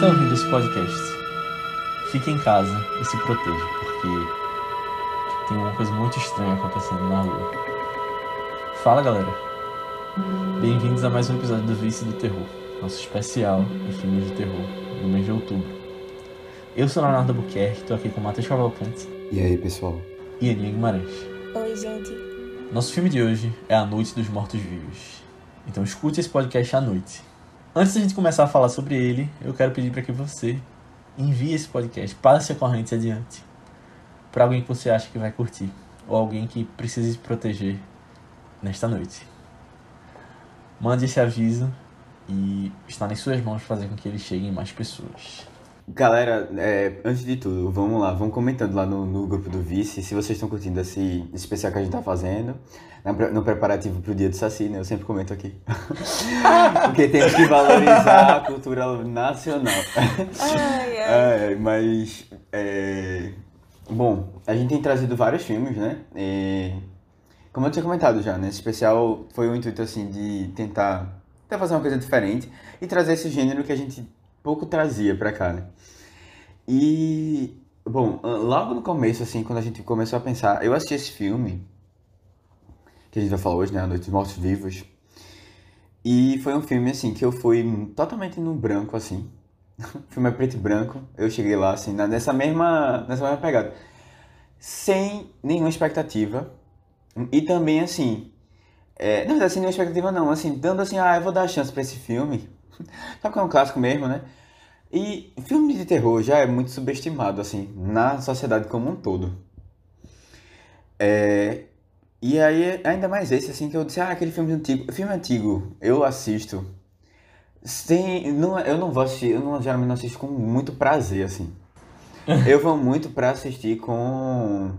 está ouvindo esse podcast, fique em casa e se proteja, porque tem uma coisa muito estranha acontecendo na rua. Fala galera, bem-vindos a mais um episódio do Vice do Terror, nosso especial de filmes de terror no mês de outubro. Eu sou Leonardo Buquerque, estou aqui com o Matheus Cavalcante E aí, pessoal? e Aninha Guimarães. Oi, gente. Nosso filme de hoje é A Noite dos Mortos-Vivos. Então escute esse podcast à noite. Antes da gente começar a falar sobre ele, eu quero pedir para que você envie esse podcast, passe a corrente adiante para alguém que você acha que vai curtir ou alguém que precise se proteger nesta noite. Mande esse aviso e está nas suas mãos fazer com que ele chegue em mais pessoas. Galera, é, antes de tudo, vamos lá, vamos comentando lá no, no grupo do Vice se vocês estão curtindo esse, especial que a gente tá fazendo, no preparativo pro dia do Saci, né? Eu sempre comento aqui. Porque temos que valorizar a cultura nacional. Ai, ai. É, mas. é, Bom, a gente tem trazido vários filmes, né? E, como eu tinha comentado já, né? Esse especial foi o intuito, assim, de tentar, tentar fazer uma coisa diferente e trazer esse gênero que a gente pouco trazia pra cá, né? E. Bom, logo no começo, assim, quando a gente começou a pensar, eu assisti esse filme, que a gente vai falar hoje, né? A Noite dos Mortos Vivos. E foi um filme, assim, que eu fui totalmente no branco, assim. O filme é preto e branco. Eu cheguei lá, assim, nessa mesma, nessa mesma pegada. Sem nenhuma expectativa. E também, assim... É, verdade, sem nenhuma expectativa, não. Assim, dando assim, ah, eu vou dar a chance pra esse filme. Sabe que é um clássico mesmo, né? E filme de terror já é muito subestimado, assim, na sociedade como um todo. É, e aí, ainda mais esse, assim, que eu disse, ah, aquele filme antigo. Filme antigo, eu assisto. Sem, não, eu não vou assistir, eu não, geralmente não assisto com muito prazer, assim. Eu vou muito pra assistir com.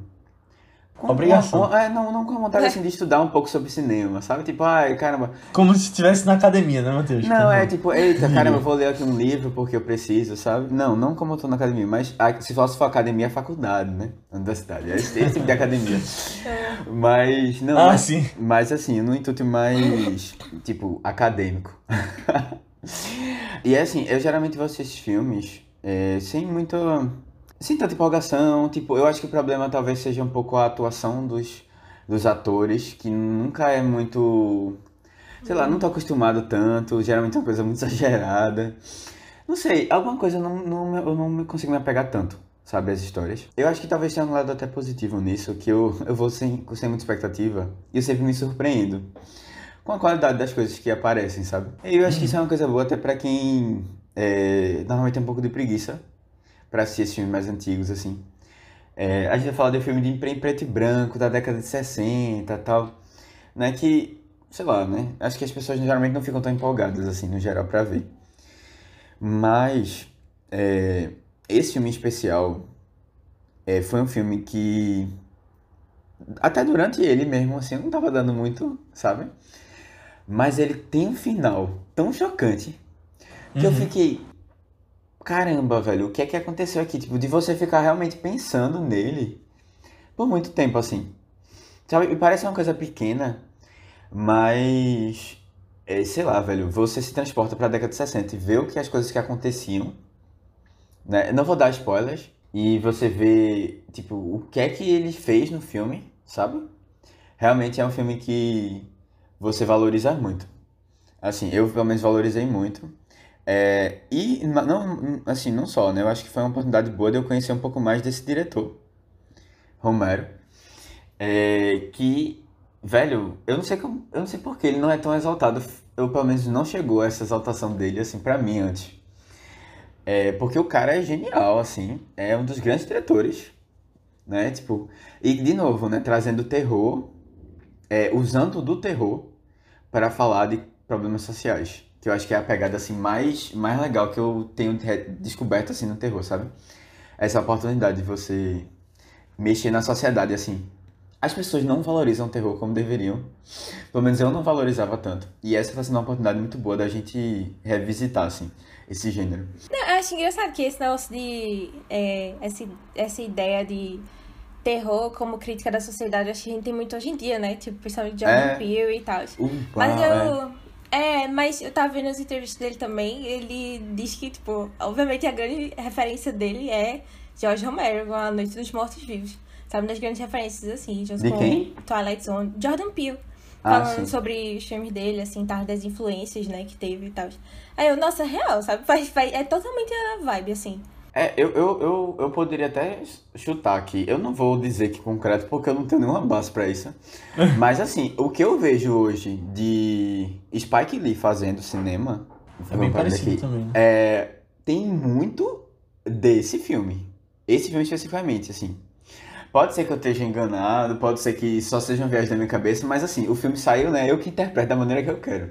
Com Obrigação. com- é, não, não com a vontade assim, de estudar um pouco sobre cinema, sabe? Tipo, ai, caramba. Como se estivesse na academia, né, Matheus? Não, Como- é tipo, eita, caramba, eu vou ler aqui um livro porque eu preciso, sabe? Não, não como eu tô na academia, mas se fosse for academia, é faculdade, né? Universidade, é esse, esse tipo de academia. Mas, não, Ah, mas, sim. mas assim, no intuito mais, tipo, acadêmico. e é assim, eu geralmente vou assistir esses filmes é, sem muito. Sem tanta empolgação. Tipo, eu acho que o problema talvez seja um pouco a atuação dos, dos atores, que nunca é muito. sei lá, não tô acostumado tanto. Geralmente é uma coisa muito exagerada. Não sei, alguma coisa eu não, não, eu não consigo me apegar tanto, sabe, as histórias. Eu acho que talvez tenha um lado até positivo nisso, que eu, eu vou sem, sem muita expectativa e eu sempre me surpreendo com a qualidade das coisas que aparecem, sabe? E eu acho que isso é uma coisa boa até pra quem é, normalmente tem um pouco de preguiça pra assistir esses filmes mais antigos, assim. É, a gente vai falar de um filme de em preto e branco, da década de 60 e tal, né, que, sei lá, né, acho que as pessoas geralmente não ficam tão empolgadas, assim, no geral, pra ver. Mas, é, esse filme especial é, foi um filme que, até durante ele mesmo, assim, eu não tava dando muito, sabe? Mas ele tem um final tão chocante que eu fiquei, caramba, velho, o que é que aconteceu aqui? Tipo, de você ficar realmente pensando nele por muito tempo, assim. Sabe? Parece uma coisa pequena, mas, é, sei lá, velho, você se transporta pra década de 60 e vê o que as coisas que aconteciam, né? Não vou dar spoilers. E você vê, tipo, o que é que ele fez no filme, sabe? Realmente é um filme que você valoriza muito. Assim, eu pelo menos valorizei muito. É, e não, assim, não só, né? Eu acho que foi uma oportunidade boa de eu conhecer um pouco mais desse diretor, Romero. É, que, velho, eu não sei como, eu não sei por que ele não é tão exaltado. Eu pelo menos não chegou essa exaltação dele assim pra mim antes. É, porque o cara é genial, assim, é um dos grandes diretores, né? Tipo, e de novo, né, trazendo terror, é, usando do terror para falar de problemas sociais, que eu acho que é a pegada assim mais mais legal que eu tenho descoberto assim no terror, sabe? Essa oportunidade de você mexer na sociedade assim. As pessoas não valorizam o terror como deveriam. Pelo menos eu não valorizava tanto. E essa está sendo uma oportunidade muito boa da gente revisitar assim esse gênero. Não, eu acho engraçado que esse negócio de. é, essa, essa ideia de terror como crítica da sociedade, acho que a gente tem muito hoje em dia, né? Tipo, principalmente Jordan É. Peele e tal. Upa, Mas eu. É, mas eu tava vendo as entrevistas dele também, ele diz que, tipo, obviamente a grande referência dele é George Romero A Noite dos Mortos-Vivos. Sabe, das grandes referências, assim, junto De com quem? Twilight Zone. Jordan Peele. Ah, Falando sim. sobre os filmes dele, assim, tá, das influências, né, que teve e tal. Aí eu, nossa, real, sabe? Faz, faz, é totalmente a vibe, assim. É, eu, eu, eu, eu poderia até chutar aqui. Eu não vou dizer que concreto, porque eu não tenho nenhuma base pra isso. Mas assim, o que eu vejo hoje de Spike Lee fazendo cinema. É bem parecido aqui, também, né? É, tem muito desse filme. Esse filme especificamente, assim. Pode ser que eu esteja enganado, pode ser que só seja uma viagem da minha cabeça, mas assim, o filme saiu, né? Eu que interpreto da maneira que eu quero.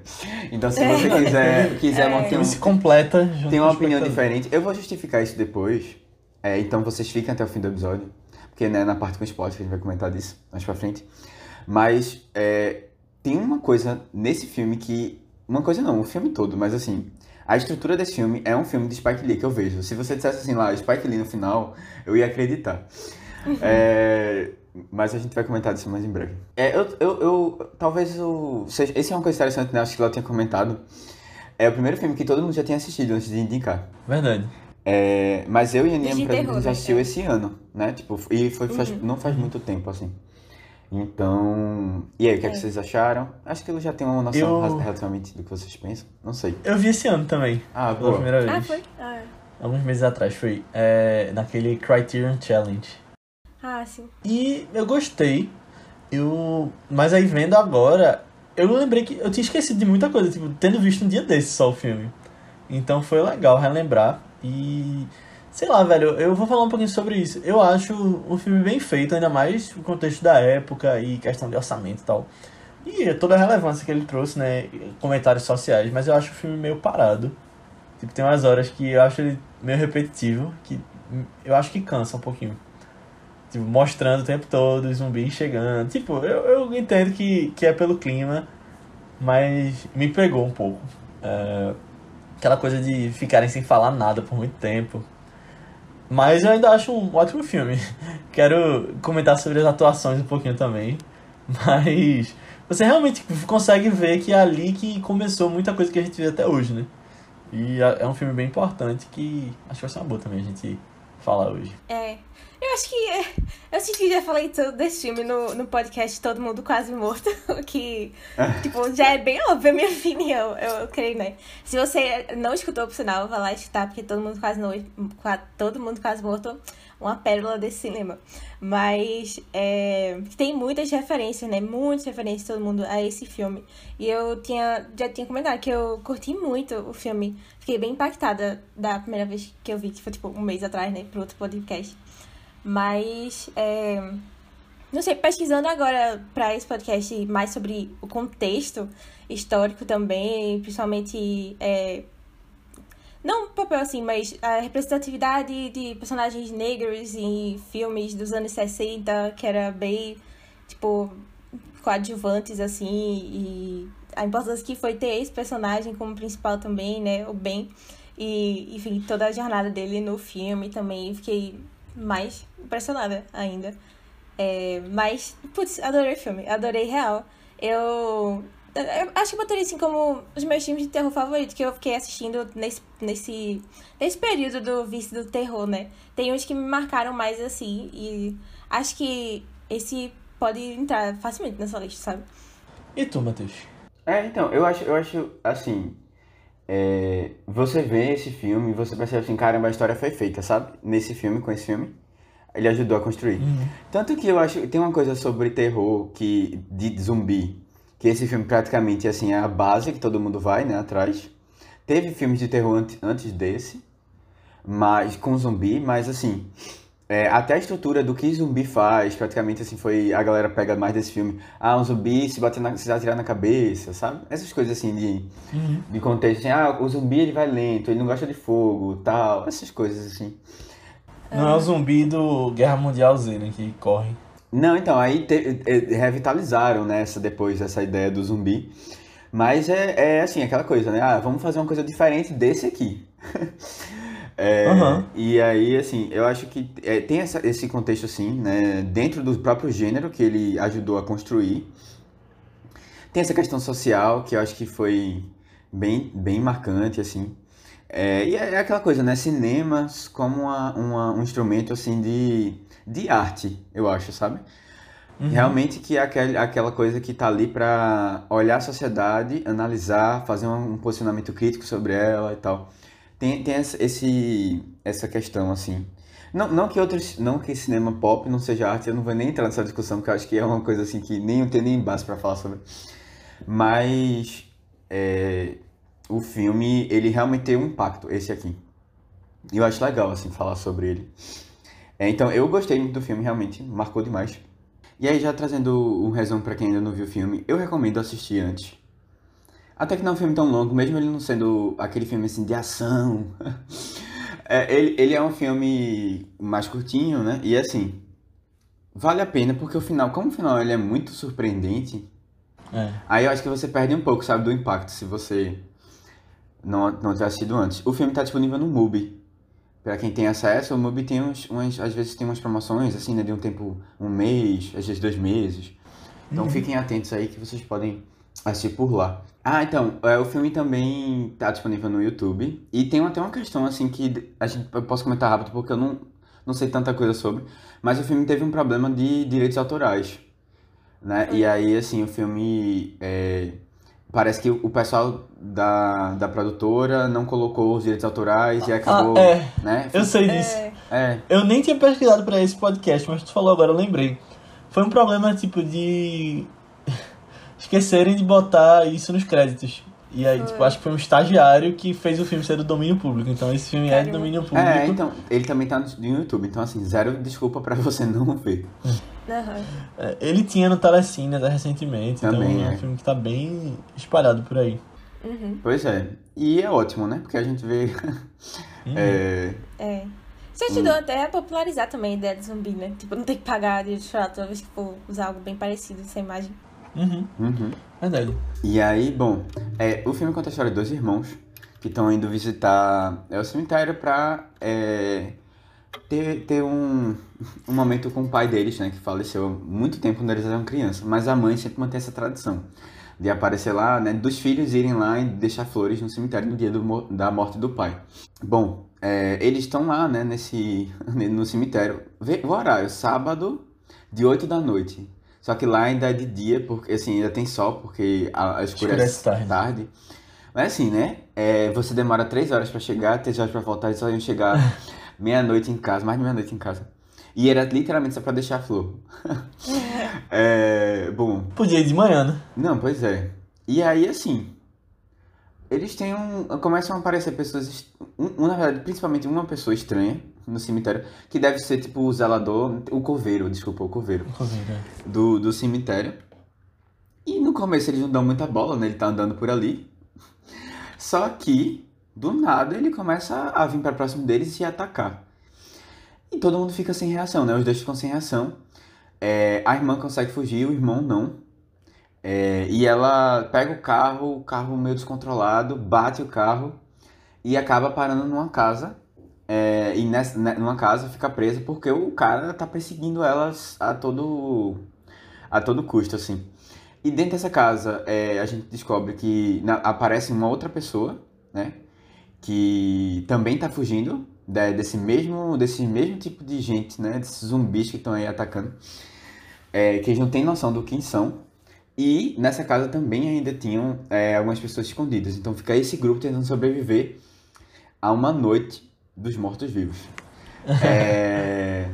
Então, se você quiser, quiser É. opinião filme se completa junto tem uma opinião diferente. Eu vou justificar isso depois. É, então vocês fiquem até o fim do episódio. Porque né, na parte com spoiler a gente vai comentar disso mais pra frente. Mas é, tem uma coisa nesse filme que. Uma coisa não, o filme todo, mas assim. A estrutura desse filme é um filme de Spike Lee que eu vejo. Se você dissesse assim lá, Spike Lee no final, eu ia acreditar. É, mas a gente vai comentar disso mais em breve. É, eu, eu, eu- talvez o. seja- Esse é uma coisa interessante, né? Acho que ela tinha comentado. É o primeiro filme que todo mundo já tinha assistido antes de indicar. Verdade. É, mas eu e a Aninha, a gente né? assistiu É. esse ano, né? Tipo, e foi, faz- não faz muito tempo, assim. Então. E aí, o que, é. que É. vocês acharam? Acho que eu já tenho uma noção Eu- relativamente do que vocês pensam. Não sei. Eu vi esse ano também, Ah, pela boa. primeira vez. Ah, foi? Ah, Alguns meses atrás, foi é, naquele Criterion Challenge. Ah sim. E eu gostei. Eu... Mas aí vendo agora, eu lembrei que eu tinha esquecido de muita coisa, tipo, tendo visto um dia desse só o filme. Então foi legal relembrar. E. Sei lá, velho, eu vou falar um pouquinho sobre isso. Eu acho um filme bem feito, ainda mais o contexto da época e questão de orçamento e tal. E toda a relevância que ele trouxe, né? Comentários sociais, mas eu acho o filme meio parado. Tipo, tem umas horas que eu acho ele meio repetitivo, que eu acho que cansa um pouquinho. Tipo, mostrando o tempo todo os zumbis chegando. Tipo, eu, eu entendo que, que é pelo clima, mas me pegou um pouco. É, aquela coisa de ficarem sem falar nada por muito tempo. Mas eu ainda acho um ótimo filme. Quero comentar sobre as atuações um pouquinho também. Mas você realmente consegue ver que é ali que começou muita coisa que a gente vê até hoje, né? E é é um filme bem importante que acho que vai ser uma boa também a gente falar hoje. É. Eu acho que. é, Eu senti que já falei tudo desse filme no, no podcast Todo Mundo Quase Morto. o Que, tipo, já é bem óbvio a minha opinião, eu creio, né? Se você não escutou, por sinal, vai lá escutar, porque todo mundo quase no, qua- todo mundo quase morto, uma pérola desse cinema. Mas é, tem muitas referências, né? Muitas referências todo mundo a esse filme. E eu tinha, já tinha comentado que eu curti muito o filme. Fiquei bem impactada da primeira vez que eu vi, que foi tipo um mês atrás, né? Pro outro podcast. Mas, é, não sei, pesquisando agora para esse podcast mais sobre o contexto histórico também, principalmente. É, não papel assim, mas a representatividade de personagens negros em filmes dos anos 60, que era bem, tipo, coadjuvantes, assim, e a importância que foi ter esse personagem como principal também, né, o Ben. E, enfim, toda a jornada dele no filme também, fiquei mais impressionada ainda. É, mas, putz, adorei o filme, adorei real. Eu, acho que eu botaria assim como os meus filmes de terror favoritos que eu fiquei assistindo nesse, nesse, nesse período do vício do terror, né? Tem uns que me marcaram mais assim, e acho que esse pode entrar facilmente nessa lista, sabe? E tu, Matheus? É, então, eu acho, eu acho assim. é, você vê esse filme e você percebe assim, caramba, a história foi feita, sabe? Nesse filme, com esse filme. Ele ajudou a construir. Tanto que eu acho tem uma coisa sobre terror que de zumbi, que esse filme praticamente assim é a base que todo mundo vai, né, atrás. Teve filmes de terror ante- antes desse, mas com zumbi, mas assim, é, até a estrutura do que zumbi faz, praticamente assim foi a galera pega mais desse filme. Ah, um zumbi se bater na, se atirar na cabeça, sabe? Essas coisas assim de de contexto, assim, ah, o zumbi ele vai lento, ele não gosta de fogo, tal, essas coisas assim. Não é o zumbi do Guerra Mundial Z, né? Que corre. Não, então, aí te- eh, revitalizaram, né, essa, depois essa ideia do zumbi. Mas é, é assim, aquela coisa, né? Ah, vamos fazer uma coisa diferente desse aqui. É, Aham. E aí, assim, eu acho que é, tem essa- esse contexto, assim, né? Dentro do próprio gênero que ele ajudou a construir. Tem essa questão social, que eu acho que foi bem, bem marcante, assim. É, e é aquela coisa, né? Cinemas como uma, uma, um instrumento, assim, de, de arte, eu acho, sabe? Uhum. Realmente que é aquele, aquela coisa que tá ali para olhar a sociedade, analisar, fazer um, um, posicionamento crítico sobre ela e tal. Tem, tem esse, essa questão, assim. Não, não que outros, não que cinema pop não seja arte, eu não vou nem entrar nessa discussão, porque eu acho que é uma coisa assim que nem tem nem base para falar sobre. Mas é, o filme, ele realmente tem um impacto, esse aqui. E eu acho legal, assim, falar sobre ele. É, então, eu gostei muito do filme, realmente, marcou demais. E aí, já trazendo um resumo para quem ainda não viu o filme, eu recomendo assistir antes. Até que não é um filme tão longo, mesmo ele não sendo aquele filme, assim, de ação. é, ele, ele é um filme mais curtinho, né? E, assim, vale a pena, porque o final, como o final ele é muito surpreendente, é. aí eu acho que você perde um pouco, sabe, do impacto, se você não, não tiver assistido antes. O filme está disponível no MUBI. Para quem tem acesso, o MUBI tem uns, umas, às vezes tem umas promoções, assim, né, de um tempo, um mês, às vezes dois meses. Então uhum. fiquem atentos aí que vocês podem assistir por lá. Ah, então, é, o filme também está disponível no YouTube. E tem até uma questão, assim, que a gente, eu posso comentar rápido porque eu não, não sei tanta coisa sobre. Mas o filme teve um problema de direitos autorais. Né? E aí, assim, o filme. É, Parece que o pessoal da, da produtora não colocou os direitos autorais e acabou. Ah, é. Né? Eu sei disso. É. Eu nem tinha pesquisado para esse podcast, mas tu falou agora, eu lembrei. Foi um problema tipo de. esquecerem de botar isso nos créditos. E aí, tipo, acho que foi um estagiário que fez o filme ser do domínio público. Então esse filme é de domínio público. É, então, ele também tá no YouTube. Então, assim, zero desculpa para você não ver. Uhum. É, ele tinha no Telecine até recentemente. Também então é um filme que tá bem espalhado por aí. Uhum. Pois é. E é ótimo, né? Porque a gente vê. Uhum. é... é. Isso ajudou hum. até a popularizar também a ideia de zumbi, né? Tipo, não ter que pagar de chorar toda vez que for usar algo bem parecido, essa imagem. Uhum. Uhum. Verdade. E aí, bom, é, o filme conta a história de dois irmãos que estão indo visitar é, o cemitério pra é, ter, ter um, um momento com o pai deles, né? Que faleceu há muito tempo quando eles eram crianças. Mas a mãe sempre mantém essa tradição de aparecer lá, né? Dos filhos irem lá e deixar flores no cemitério no dia do, da morte do pai. Bom, é, eles estão lá, né? Nesse, no cemitério. Vê o horário, sábado, de 8 da noite. Só que lá ainda é de dia, porque assim, ainda tem sol, porque a, a escurece, tarde. tarde. Mas assim, né? É, você demora três horas para chegar, três horas para voltar, eles só iam chegar meia-noite em casa, mais de meia-noite em casa. E era literalmente só pra deixar a flor. é, bom. Podia ir de manhã, né? Não, pois é. E aí, assim, eles têm um. Começam a aparecer pessoas. Um, na verdade, principalmente uma pessoa estranha no cemitério, que deve ser tipo o zelador, o coveiro, desculpa, o coveiro. O coveiro, é. Do, do cemitério. E no começo eles não dão muita bola, né? Ele tá andando por ali. Só que, do nada, ele começa a vir para próximo deles e atacar. E todo mundo fica sem reação, né? Os dois ficam sem reação. É, a irmã consegue fugir, o irmão não. É, e ela pega o carro, o carro meio descontrolado, bate o carro e acaba parando numa casa. É, e nessa, né, numa casa fica presa porque o cara tá perseguindo elas a todo, a todo custo, assim. E dentro dessa casa é, a gente descobre que na, aparece uma outra pessoa, né? Que também tá fugindo de, desse, mesmo, desse mesmo tipo de gente, né? Desses zumbis que estão aí atacando. É, que eles não têm noção do quem são. E nessa casa também ainda tinham é, algumas pessoas escondidas. Então fica esse grupo tentando sobreviver a uma noite dos mortos-vivos. é...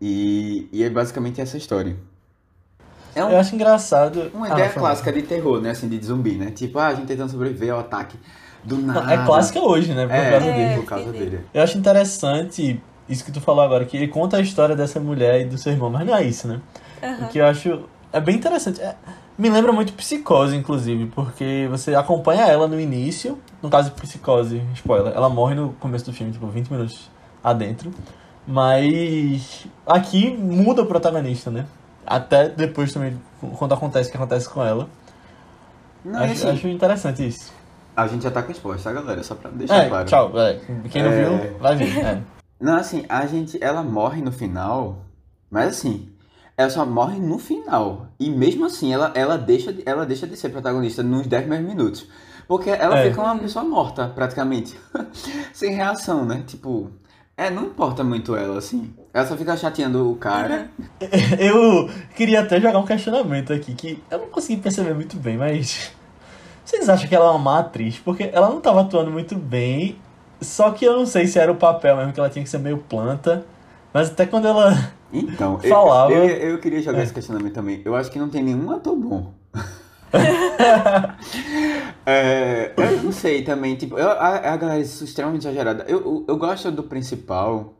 e, e é basicamente essa história. É um, Eu acho engraçado. Uma ideia ah, clássica de terror, né? Assim, de zumbi, né? Tipo, ah, a gente tentando sobreviver ao ataque do nada. É clássica hoje, né? Por é, causa dele. É, por causa dele. Eu acho interessante isso que tu falou agora, que ele conta a história dessa mulher e do seu irmão, mas não é isso, né? Uhum. O que eu acho é bem interessante. É, me lembra muito Psicose, inclusive, porque você acompanha ela no início, no caso de Psicose, spoiler, ela morre no começo do filme, tipo, 20 minutos adentro. Mas aqui muda o protagonista, né? Até depois também, quando acontece o que acontece com ela. Não, acho, assim, acho interessante isso. A gente já tá com spoiler, tá, galera? Só pra deixar é, claro. Tchau, é. Quem não é... viu, vai vir. É. Não, assim, a gente. Ela morre no final, mas assim, ela só morre no final. E mesmo assim, ela, ela, deixa, ela deixa de ser protagonista nos 10 primeiros minutos. Porque ela É. fica uma pessoa morta, praticamente. Sem reação, né? Tipo, é, não importa muito ela, assim. Ela só fica chateando o cara. Eu queria até jogar um questionamento aqui, que eu não consegui perceber muito bem, mas. Vocês acham que ela é uma má atriz? Porque ela não tava atuando muito bem, só que eu não sei se era o papel mesmo, que ela tinha que ser meio planta. Mas até quando ela. Então, eu- Falava. Eu, eu, queria jogar É. esse questionamento também. Eu acho que não tem nenhum ator bom. É, eu não sei também, tipo, eu, a, a galera é extremamente exagerada. Eu, eu, eu gosto do principal,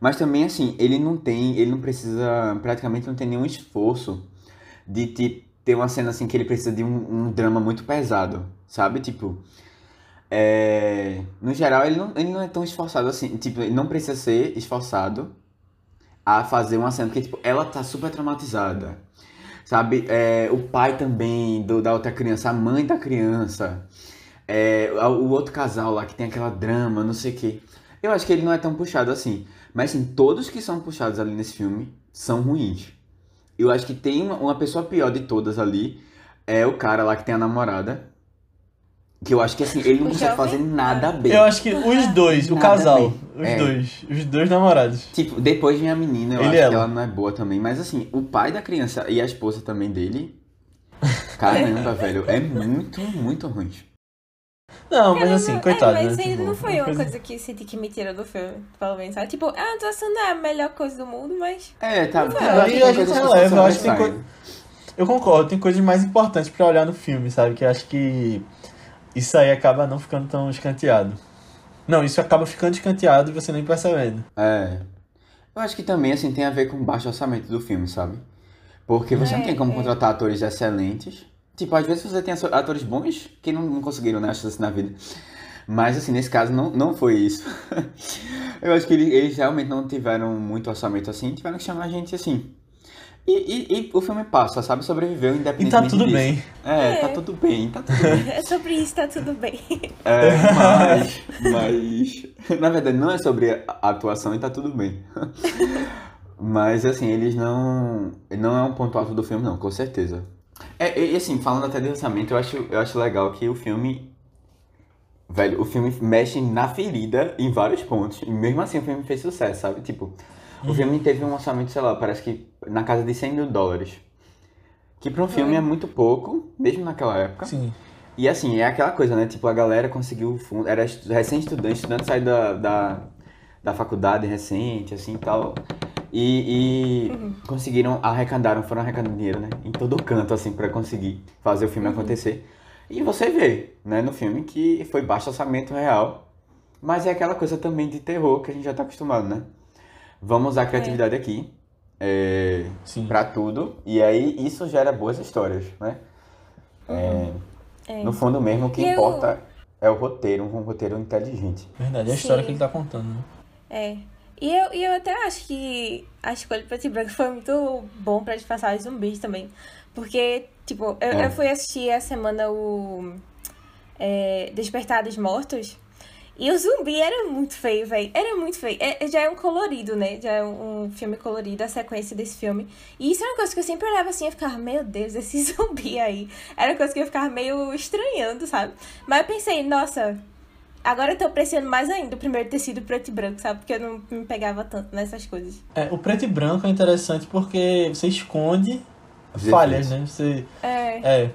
mas também, assim, ele não tem, ele não precisa, praticamente não tem nenhum esforço de te, ter uma cena assim que ele precisa de um, um drama muito pesado, sabe? Tipo, é, no geral, ele não, ele não é tão esforçado assim, tipo, ele não precisa ser esforçado a fazer uma cena, porque, tipo, ela tá super traumatizada. Sabe, é, o pai também do, da outra criança, a mãe da criança, é, o outro casal lá que tem aquela drama, não sei o quê. Eu acho que ele não é tão puxado assim. Mas assim, todos que são puxados ali nesse filme são ruins. Eu acho que tem uma, uma pessoa pior de todas ali, é o cara lá que tem a namorada. Que eu acho que assim, ele não O consegue fazer nada bem. Eu acho que os dois, o Nada casal, bem. os É. dois, os dois namorados. Tipo, depois vem a menina, eu Ele acho e que ela. ela não é boa também. Mas assim, o pai da criança e a esposa também dele. Caramba, velho, é muito, muito ruim. Não, mas assim, coitado, é, mas né? ainda Tipo, não foi uma coisa- coisa que senti que me tirou do filme, pelo menos, sabe? Tipo, a atuação não é a melhor coisa do mundo, mas... É, tá. Não, acho que a gente releva, eu acho que tem sobressaem. Eu concordo, tem coisas mais importantes pra olhar no filme, sabe? Que eu acho que isso aí acaba não ficando tão escanteado. Não, isso acaba ficando escanteado e você nem percebendo. É. Eu acho que também, assim, tem a ver com o baixo orçamento do filme, sabe? Porque você não É, tem como é. contratar atores excelentes. Tipo, às vezes você tem atores bons que não, não conseguiram, né, a chance na vida. Mas, assim, nesse caso não, não foi isso. Eu acho que ele- eles realmente não tiveram muito orçamento assim, tiveram que chamar gente assim. E, e, e o filme passa, sabe? Sobreviveu E independentemente tá tudo disso. bem. É, tá É. tudo bem, tá tudo bem. É sobre isso, tá tudo bem. É, mas, mas, na verdade, não é sobre a atuação e tá tudo bem. Mas, assim, eles não, não é um ponto alto do filme, não, com certeza. É, e assim, falando até de orçamento, eu acho, eu acho legal que o filme, velho, o filme mexe na ferida em vários pontos, e mesmo assim o filme fez sucesso, sabe? Tipo, o filme teve um orçamento, sei lá, parece que na casa de 100 mil dólares. Que pra um filme Foi. é muito pouco, mesmo naquela época. Sim. E assim, é aquela coisa, né? Tipo, a galera conseguiu o fundo. Era estu- recém-estudante, estudante saiu da, da, da faculdade recente, assim e tal. E, e conseguiram, arrecadaram, foram arrecadando dinheiro, né? Em todo canto, assim, pra conseguir fazer o filme acontecer. E você vê, né, no filme que foi baixo orçamento real. Mas é aquela coisa também de terror que a gente já tá acostumado, né? Vamos usar a criatividade aqui. É, Sim. pra tudo. E aí isso gera boas histórias, né? É, É. no fundo mesmo, o que E eu- importa é o roteiro, um roteiro inteligente. Verdade, é a Sim. história que ele tá contando, né? É. E eu, e eu até acho que a escolha preto e branco foi muito bom pra disfarçar os zumbis também. Porque, tipo, eu, É. eu fui assistir essa semana o é, Despertar dos Mortos. E o zumbi era muito feio, velho. Era muito feio. É, já é um colorido, né? Já é um, filme colorido, a sequência desse filme. E isso era uma coisa que eu sempre olhava assim e ficava, meu Deus, esse zumbi aí. Era uma coisa que eu ficava meio estranhando, sabe? Mas eu pensei, nossa, agora eu tô apreciando mais ainda o primeiro ter sido preto e branco, sabe? Porque eu não me pegava tanto nessas coisas. É, o preto e branco é interessante porque você esconde falhas, né? Você, É. é,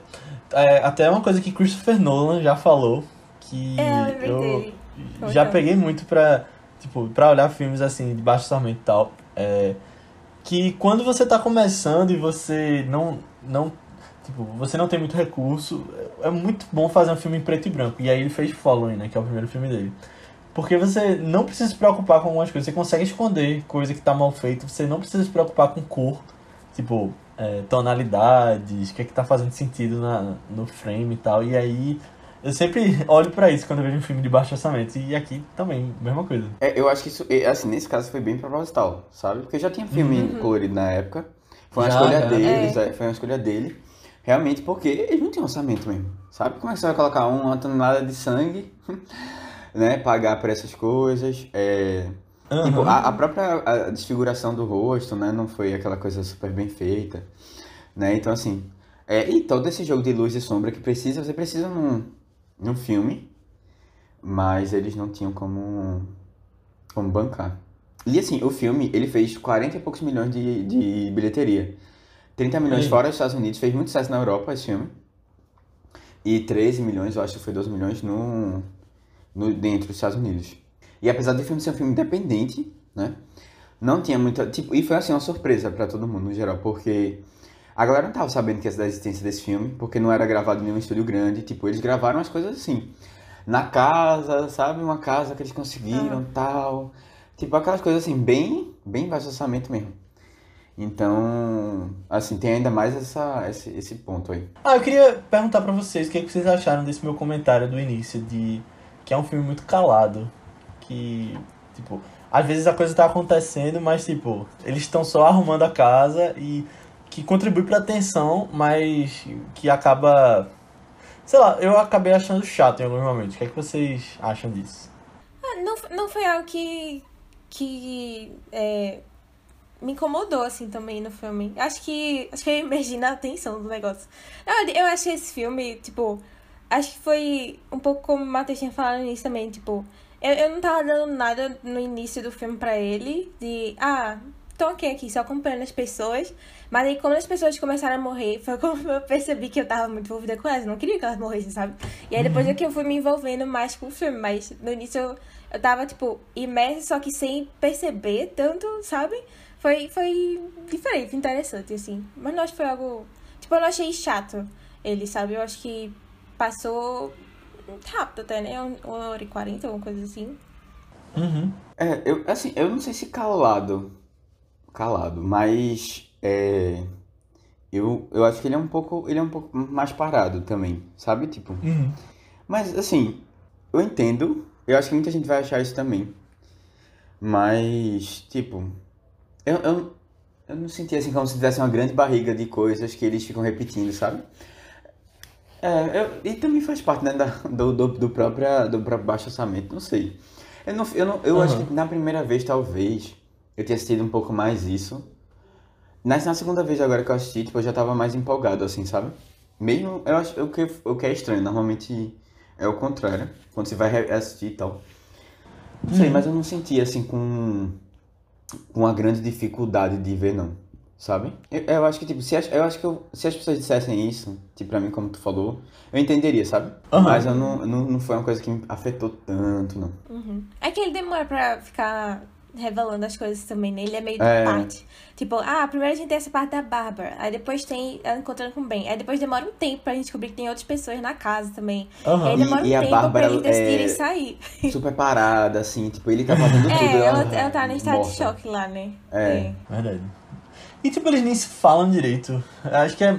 é, até uma coisa que Christopher Nolan já falou, que É, eu lembrei eu dele. já peguei muito pra, tipo, pra olhar filmes assim, de baixo orçamento e tal. É, que quando você tá começando e você não, não, tipo, você não tem muito recurso, é muito bom fazer um filme em preto e branco. E aí ele fez Following, né, que é o primeiro filme dele. Porque você não precisa se preocupar com algumas coisas, você consegue esconder coisa que tá mal feita, você não precisa se preocupar com cor, tipo, é, tonalidades, o que é que tá fazendo sentido na, no frame e tal. E aí eu sempre olho pra isso quando eu vejo um filme de baixo orçamento. E aqui também, mesma coisa. É, eu acho que isso, é, assim, nesse caso foi bem proposital, sabe? Porque já tinha filme Uhum. colorido na época. Foi uma Já, escolha já. deles, é, foi uma escolha dele. Realmente, porque eles não tinham orçamento mesmo, sabe? Como é que você vai colocar uma tonelada de sangue, né? Pagar por essas coisas. É... Aham. Tipo, a, a própria a desfiguração do rosto, né? Não foi aquela coisa super bem feita, né? Então, assim... É, e todo esse jogo de luz e sombra que precisa, você precisa num, no filme, mas eles não tinham como, como bancar. E assim, o filme, ele fez 40 e poucos milhões de, de bilheteria. 30 milhões Sim. fora dos Estados Unidos, fez muito sucesso na Europa esse filme. E 13 milhões, eu acho que foi 12 milhões no, no, dentro dos Estados Unidos. E apesar do filme ser um filme independente, né? Não tinha muita. Tipo, e foi assim uma surpresa pra todo mundo no geral, porque a galera não tava sabendo da existência desse filme, porque não era gravado em nenhum estúdio grande. Tipo, eles gravaram as coisas assim. Na casa, sabe? Uma casa que eles conseguiram tal. Tipo, aquelas coisas assim, bem, bem baixo orçamento mesmo. Então, assim, tem ainda mais essa, esse, esse ponto aí. Ah, eu queria perguntar pra vocês o que, é que vocês acharam desse meu comentário do início, de que é um filme muito calado. Que, tipo, às vezes a coisa tá acontecendo, mas, tipo, eles estão só arrumando a casa e que contribui pra tensão, mas que acaba. Sei lá, eu acabei achando chato em alguns momentos. O que é que vocês acham disso? Ah, não, não foi algo que. que. é, me incomodou, assim, também no filme. Acho que. Acho que eu emergi na atenção do negócio. Não, eu achei esse filme, tipo. Acho que foi um pouco como o Matheus tinha falado início também, tipo. Eu, eu não tava dando nada no início do filme pra ele, de. Ah, tô ok aqui, só acompanhando as pessoas. Mas aí, quando as pessoas começaram a morrer, foi como eu percebi que eu tava muito envolvida com elas. Eu não queria que elas morressem, sabe? E aí, depois é que eu fui me envolvendo mais com o filme. Mas no início eu, eu tava, tipo, imersa, só que sem perceber tanto, sabe? Foi, foi diferente, interessante, assim. Mas não acho que foi algo. Tipo, eu não achei chato ele, sabe? Eu acho que passou rápido até, né? Um- Uma hora e quarenta, alguma coisa assim. Uhum. É, eu, assim, eu não sei se calado, calado, mas é, eu, eu acho que ele é um pouco, ele é um pouco mais parado também, sabe? Tipo, Uhum. mas assim, eu entendo, eu acho que muita gente vai achar isso também, mas, tipo, eu, eu, eu não senti assim como se tivesse uma grande barriga de coisas que eles ficam repetindo, sabe? É, eu, e também faz parte, né, da, do, do, do, própria, do próprio baixo orçamento, não sei. Eu, não, eu, não, eu acho Aham. que na primeira vez, talvez, eu tenha assistido um pouco mais isso. Mas na segunda vez agora que eu assisti, tipo, eu já tava mais empolgado, assim, sabe? Mesmo, eu acho o que, o que é estranho, normalmente é o contrário, quando você vai assistir e tal. Não sei, Uhum. mas eu não senti, assim, com, com uma grande dificuldade de ver, não. Sabe? Eu, eu acho que, tipo, se as, eu acho que eu- se as pessoas dissessem isso, tipo, pra mim, como tu falou, eu entenderia, sabe? Aham. Mas eu não, não, não foi uma coisa que me afetou tanto, não. Uhum. É que ele demora pra ficar revelando as coisas também, né? Ele é meio É. parte. Tipo, ah, primeiro a gente tem essa parte da Bárbara, aí depois tem ela encontrando com o Ben, aí depois demora um tempo pra gente descobrir que tem outras pessoas na casa também. Aham. Aí demora E- um e a tempo Bárbara, pra eles decidirem é, sair. Super parada, assim, tipo, ele tá fazendo tudo. É, ela, ela tá no estado de choque lá, né? É. Verdade. E tipo, eles nem se falam direito. Acho que é.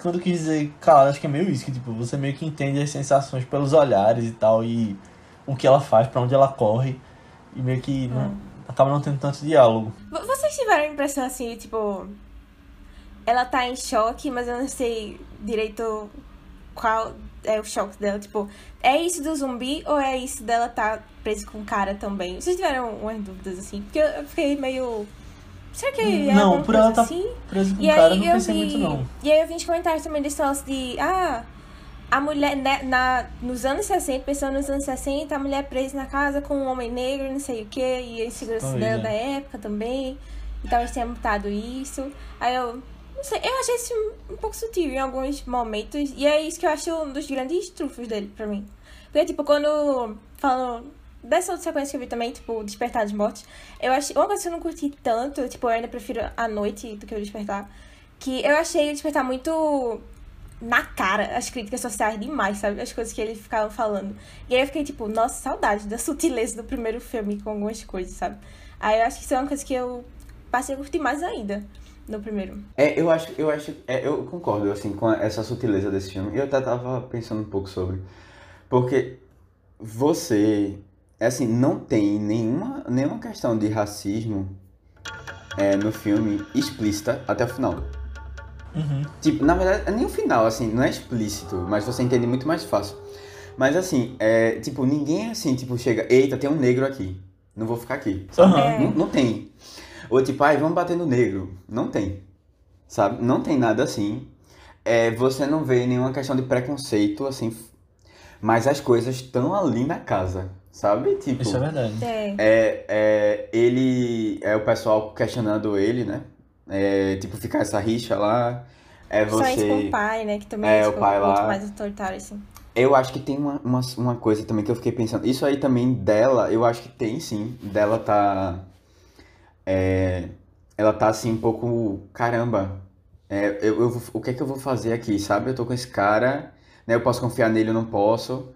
Quando eu quis dizer calado, acho que é meio isso, que tipo, você meio que entende as sensações pelos olhares e tal, e o que ela faz, pra onde ela corre. E meio que não, acaba não tendo tanto diálogo. Vocês tiveram a impressão assim, tipo. Ela tá em choque, mas eu não sei direito qual é o choque dela. Tipo, é isso do zumbi ou é isso dela tá presa com o cara também? Vocês tiveram umas dúvidas assim? Porque eu fiquei meio. Será que é Não, alguma por ela tá assim? Preso com E o cara, eu não eu pensei vi. muito não. E aí eu vi os comentários também desse negócio de. Ah, a mulher. né, na, nos anos 60, pensando nos anos 60, a mulher presa na casa com um homem negro, não sei o que, e a insegurança dela é. da época também. E talvez tenha mutado isso. Aí eu. Não sei, eu achei isso um pouco sutil em alguns momentos. E é isso que eu acho um dos grandes trufos dele pra mim. Porque, tipo, quando falam dessa outra sequência que eu vi também, tipo, Despertar dos Mortos, eu achei. Uma coisa que eu não curti tanto, tipo, eu ainda prefiro a noite do que o Despertar. Que eu achei o Despertar muito na cara as críticas sociais demais, sabe? As coisas que eles ficavam falando. E aí eu fiquei tipo, nossa, saudade da sutileza do primeiro filme com algumas coisas, sabe? Aí eu acho que isso é uma coisa que eu passei a curtir mais ainda no primeiro. É, eu acho, eu acho, é, eu concordo, assim, com essa sutileza desse filme. Eu até tava pensando um pouco sobre. Porque você, assim, não tem nenhuma, nenhuma questão de racismo é, no filme explícita até o final. Uhum. Tipo, na verdade, nem o final, assim, não é explícito, mas você entende muito mais fácil. Mas assim, é, tipo, ninguém assim, tipo, chega, eita, tem um negro aqui. Não vou ficar aqui. É. Não, não tem. Ou tipo, ai, vamos bater no negro. Não tem. Sabe? Não tem nada assim. É, você não vê nenhuma questão de preconceito, assim. mas as coisas estão ali na casa, sabe? Tipo, Isso é verdade. É. é, é, ele. É o pessoal questionando ele, né? É, tipo, ficar essa rixa lá. É Principalmente com você. o pai, né? Que também É, é, o tipo, pai muito lá. mais autoritário, assim. Eu acho que tem uma, uma, uma coisa também que eu fiquei pensando. Isso aí também dela, eu acho que tem sim. Dela tá. é, ela tá assim um pouco. Caramba, é, eu, eu o que é que eu vou fazer aqui, sabe? Eu tô com esse cara, né? Eu posso confiar nele, eu não posso.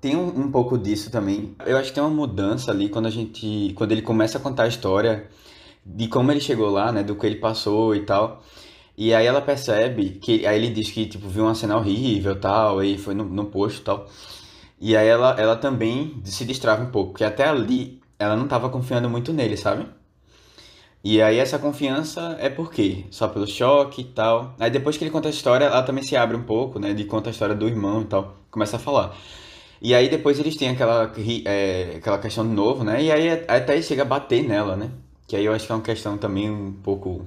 Tem um, um pouco disso também. Eu acho que tem uma mudança ali quando a gente. Quando ele começa a contar a história de como ele chegou lá, né? Do que ele passou e tal. E aí ela percebe que. Aí ele diz que, tipo, viu uma cena horrível tal, aí foi no, no posto tal. E aí ela, ela também se destrava um pouco, porque até ali ela não tava confiando muito nele, sabe? E aí essa confiança é por quê? Só pelo choque e tal. Aí depois que ele conta a história, ela também se abre um pouco, né? De conta a história do irmão e tal. Começa a falar. E aí depois eles têm aquela, é, aquela questão de novo, né? E aí até ele chega a bater nela, né? Que aí eu acho que é uma questão também um pouco.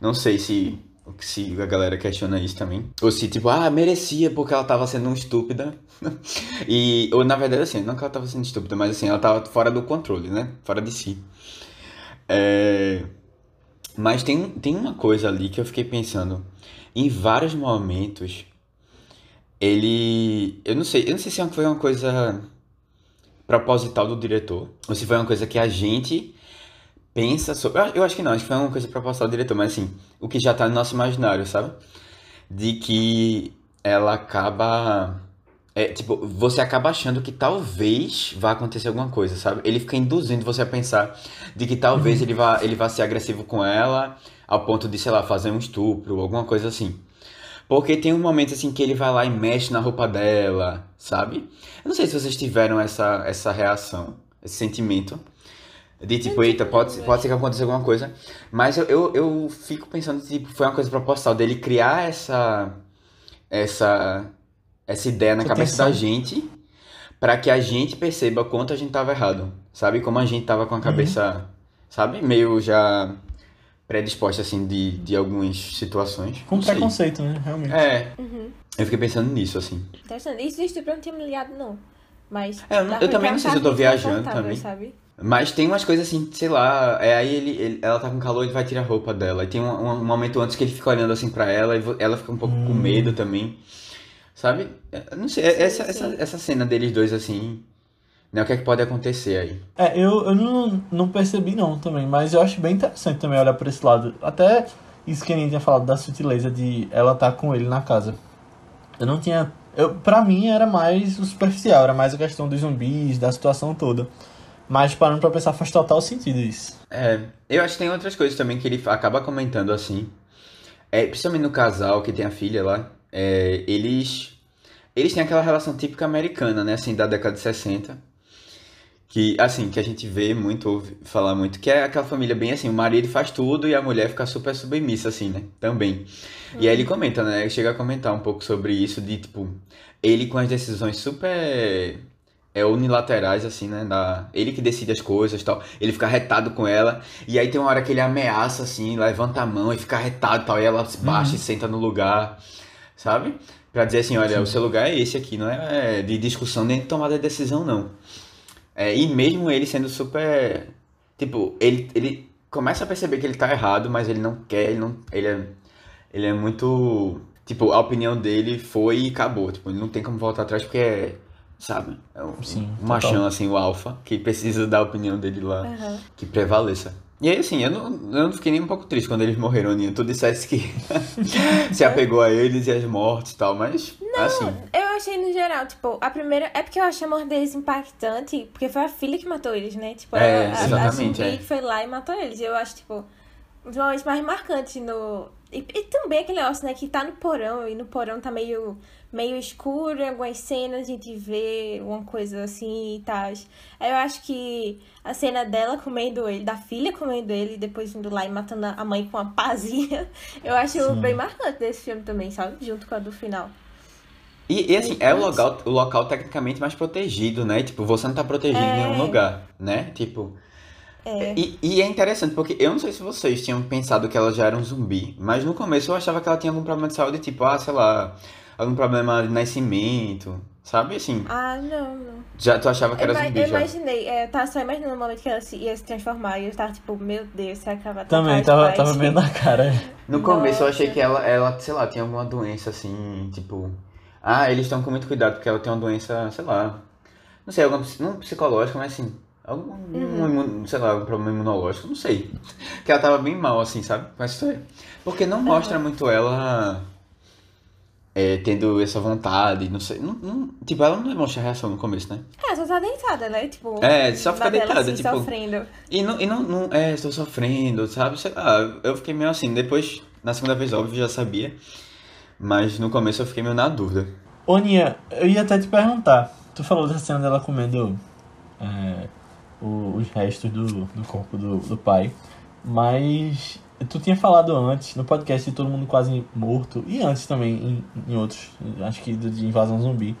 Não sei se, se a galera questiona isso também. Ou se, tipo, ah, merecia porque ela tava sendo estúpida. e, ou na verdade, assim, não que ela tava sendo estúpida, mas assim, ela tava fora do controle, né? Fora de si. É... Mas tem, tem uma coisa ali que eu fiquei pensando. Em vários momentos, ele. Eu não sei, eu não sei se foi uma coisa proposital do diretor, ou se foi uma coisa que a gente pensa sobre. Eu, acho que não, acho que foi uma coisa proposital do diretor, mas assim, o que já tá no nosso imaginário, sabe? De que ela acaba. É, tipo, você acaba achando que talvez vá acontecer alguma coisa, sabe? Ele fica induzindo você a pensar de que talvez ele vá, ele vá ser agressivo com ela, ao ponto de, sei lá, fazer um estupro, alguma coisa assim. Porque tem um momento assim que ele vai lá e mexe na roupa dela, sabe? Eu não sei se vocês tiveram essa, essa reação, esse sentimento. De tipo, eita, pode, pode ser que aconteça alguma coisa. Mas eu, eu, eu fico pensando, tipo, foi uma coisa proposital dele criar essa. Essa. Essa ideia na cabeça da gente. Pra que a gente perceba quanto a gente tava errado. Sabe? Como a gente tava com a cabeça. Sabe? Meio já predisposta, assim, de, de algumas situações. Com Não sei. preconceito, né? Realmente. É. Uhum. Eu fiquei pensando nisso, assim. Interessante. Isso de estupro eu não tinha me ligado, não. Mas. É, eu não- eu também não sei se eu tô tá viajando também. Sabe? Mas tem umas coisas assim, sei lá, é aí ele, ele- ela tá com calor, ele vai tirar a roupa dela. E tem um, um- um momento antes que ele fica olhando assim pra ela e ela fica um pouco com medo também. Sabe? Eu Não sei, é- Sim, essa, sim. essa, essa cena deles dois assim, né? O que é que pode acontecer aí? É, eu, eu não, não percebi não também, mas eu acho bem interessante também olhar por esse lado. Até isso que a gente tinha falado da sutileza de ela estar com ele na casa. Eu não tinha. Eu, pra mim era mais o superficial, era mais a questão dos zumbis, da situação toda. Mas parando pra pensar faz total sentido isso. É, eu acho que tem outras coisas também que ele acaba comentando assim. É, principalmente no casal que tem a filha lá, é, eles eles têm aquela relação típica americana, né, assim, da década de 60. Que, assim, que a gente vê muito, ouve falar muito, que é aquela família bem assim, o marido faz tudo e a mulher fica super submissa, assim, né, também. E aí ele comenta, né, chega a comentar um pouco sobre isso, de, tipo, ele com as decisões super é, unilaterais, assim, né? Da... Ele que decide as coisas e tal. Ele fica retado com ela. E aí tem uma hora que ele ameaça, assim, levanta a mão e fica retado e tal. E ela se baixa e senta no lugar, sabe? Pra dizer assim, olha, o seu lugar é esse aqui, não é de discussão nem de tomada de decisão, não. É, e mesmo ele sendo super. Tipo, ele, ele começa a perceber que ele tá errado, mas ele não quer, ele não. Ele é, ele é muito. Tipo, a opinião dele foi e acabou. Tipo, ele não tem como voltar atrás porque é. Sabe? É um, Sim, um total. machão, assim, o alfa, que precisa da opinião dele lá, Aham. que prevaleça. E aí, assim, eu não, eu não fiquei nem um pouco triste quando eles morreram, Aninha. Tu dissesse que se apegou a eles e as mortes e tal, mas, assim, Eu achei no geral, tipo, a primeira. É porque eu achei a morte deles impactante, porque foi a filha que matou eles, né? Tipo, É, a, a, a exatamente, zumbi é. que foi lá e matou eles. Eu acho, tipo, um dos momentos mais marcantes no. E, e também aquele negócio, né, que tá no porão, e no porão tá meio, meio escuro, em algumas cenas a gente vê uma coisa assim e tal. Eu acho que a cena dela comendo ele, da filha comendo ele, e depois indo lá e matando a mãe com uma pazinha, eu acho Sim. bem marcante desse filme também, sabe? Junto com a do final. E, e, assim, é o local, o local tecnicamente mais protegido, né? Tipo, você não tá protegido em nenhum É. lugar, né? Tipo. É. E, e é interessante, porque eu não sei se vocês tinham pensado que ela já era um zumbi, mas no começo eu achava que ela tinha algum problema de saúde, tipo, ah, sei lá, algum problema de nascimento, Sabe assim? Ah, não, não. Já tu achava que era ima- zumbi eu já? imaginei, é, eu tava só imaginando o momento que ela se, ia se transformar e eu tava tipo, meu Deus, ela vai Também, tava, os tava pais? bem na cara. No começo eu achei Nossa. que ela, ela, sei lá, tinha alguma doença assim, tipo. Ah, eles estão com muito cuidado porque ela tem uma doença, sei lá. Não sei, alguma, não psicológica, mas assim. Algum, um imun- sei lá, um problema imunológico, não sei. Que ela tava bem mal, assim, sabe? Com essa história. Porque não mostra muito ela é, tendo essa vontade, não sei. Não, não- tipo, ela não demonstra reação no começo, né? É, só tá deitada, né? Tipo, É, só fica deitada, assim, tipo- sofrendo. E não, e não, não é, estou sofrendo, sabe? Sei lá, eu fiquei meio assim. Depois, na segunda vez, óbvio, já sabia. Mas no começo eu fiquei meio na dúvida. Ô, Nia, eu ia até te perguntar. Tu falou dessa cena dela comendo é, o- os restos do, do corpo do, do pai. Mas tu tinha falado antes, no podcast de Todo Mundo Quase Morto, e antes também em, em outros, acho que do de Invasão Zumbi,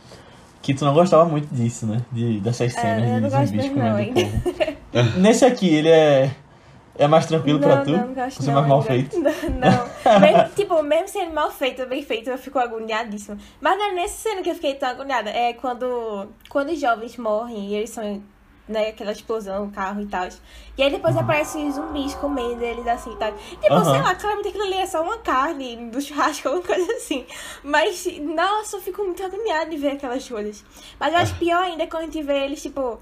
que tu não gostava muito disso, né? De, dessas cenas É, de não zumbis não, comendo ainda. povo. Nesse aqui, ele é, é mais tranquilo não, pra tu? Não, gosto Por ser não mais mal feito? Não, não. mesmo, tipo, mesmo sendo mal feito, bem feito, eu fico agoniadíssima. Mas não é nessa cena que eu fiquei tão agoniada. É quando, quando os jovens morrem e eles são, né, aquela explosão, o carro e tal. E aí depois aparecem os zumbis comendo eles assim e tal. Tipo, Aham. sei lá, claramente aquilo ali é só uma carne do churrasco, alguma coisa assim. Mas, nossa, eu fico muito agoniada de ver aquelas coisas. Mas eu acho pior ainda quando a gente vê eles, tipo,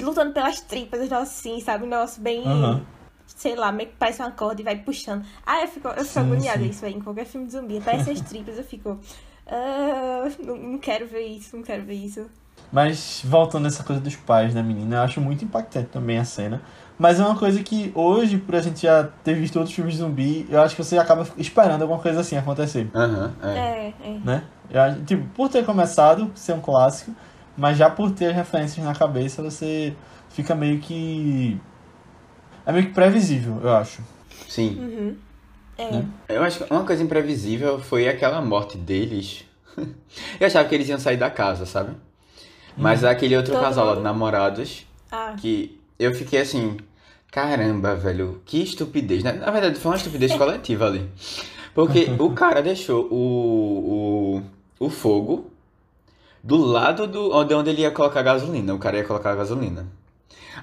lutando pelas tripas, nossa, assim, sabe? Nossa, bem Aham. sei lá, meio que parece uma corda e vai puxando. Ah, eu fico, eu fico Sim, agoniada sim. isso aí, em qualquer filme de zumbi. Aparece as tripas, eu fico. ah, não, não quero ver isso, não quero ver isso. Mas voltando nessa coisa dos pais da menina, eu acho muito impactante também a cena. Mas é uma coisa que hoje, por a gente já ter visto outros filmes de zumbi, eu acho que você acaba esperando alguma coisa assim acontecer, Aham, é. É, é. né? Eu tipo, por ter começado, ser um clássico, mas já por ter referências na cabeça, você fica meio que. É meio que previsível, eu acho. Sim. Uhum. É. Né? Eu acho que uma coisa imprevisível foi aquela morte deles. Eu achava que eles iam sair da casa, sabe? Mas aquele outro Todo casal mundo? namorados, Ah, que eu fiquei assim, caramba, velho, que estupidez. né? Na verdade, foi uma estupidez coletiva ali. Porque o cara deixou o, o, o fogo do lado do, de onde ele ia colocar gasolina. O cara ia colocar gasolina.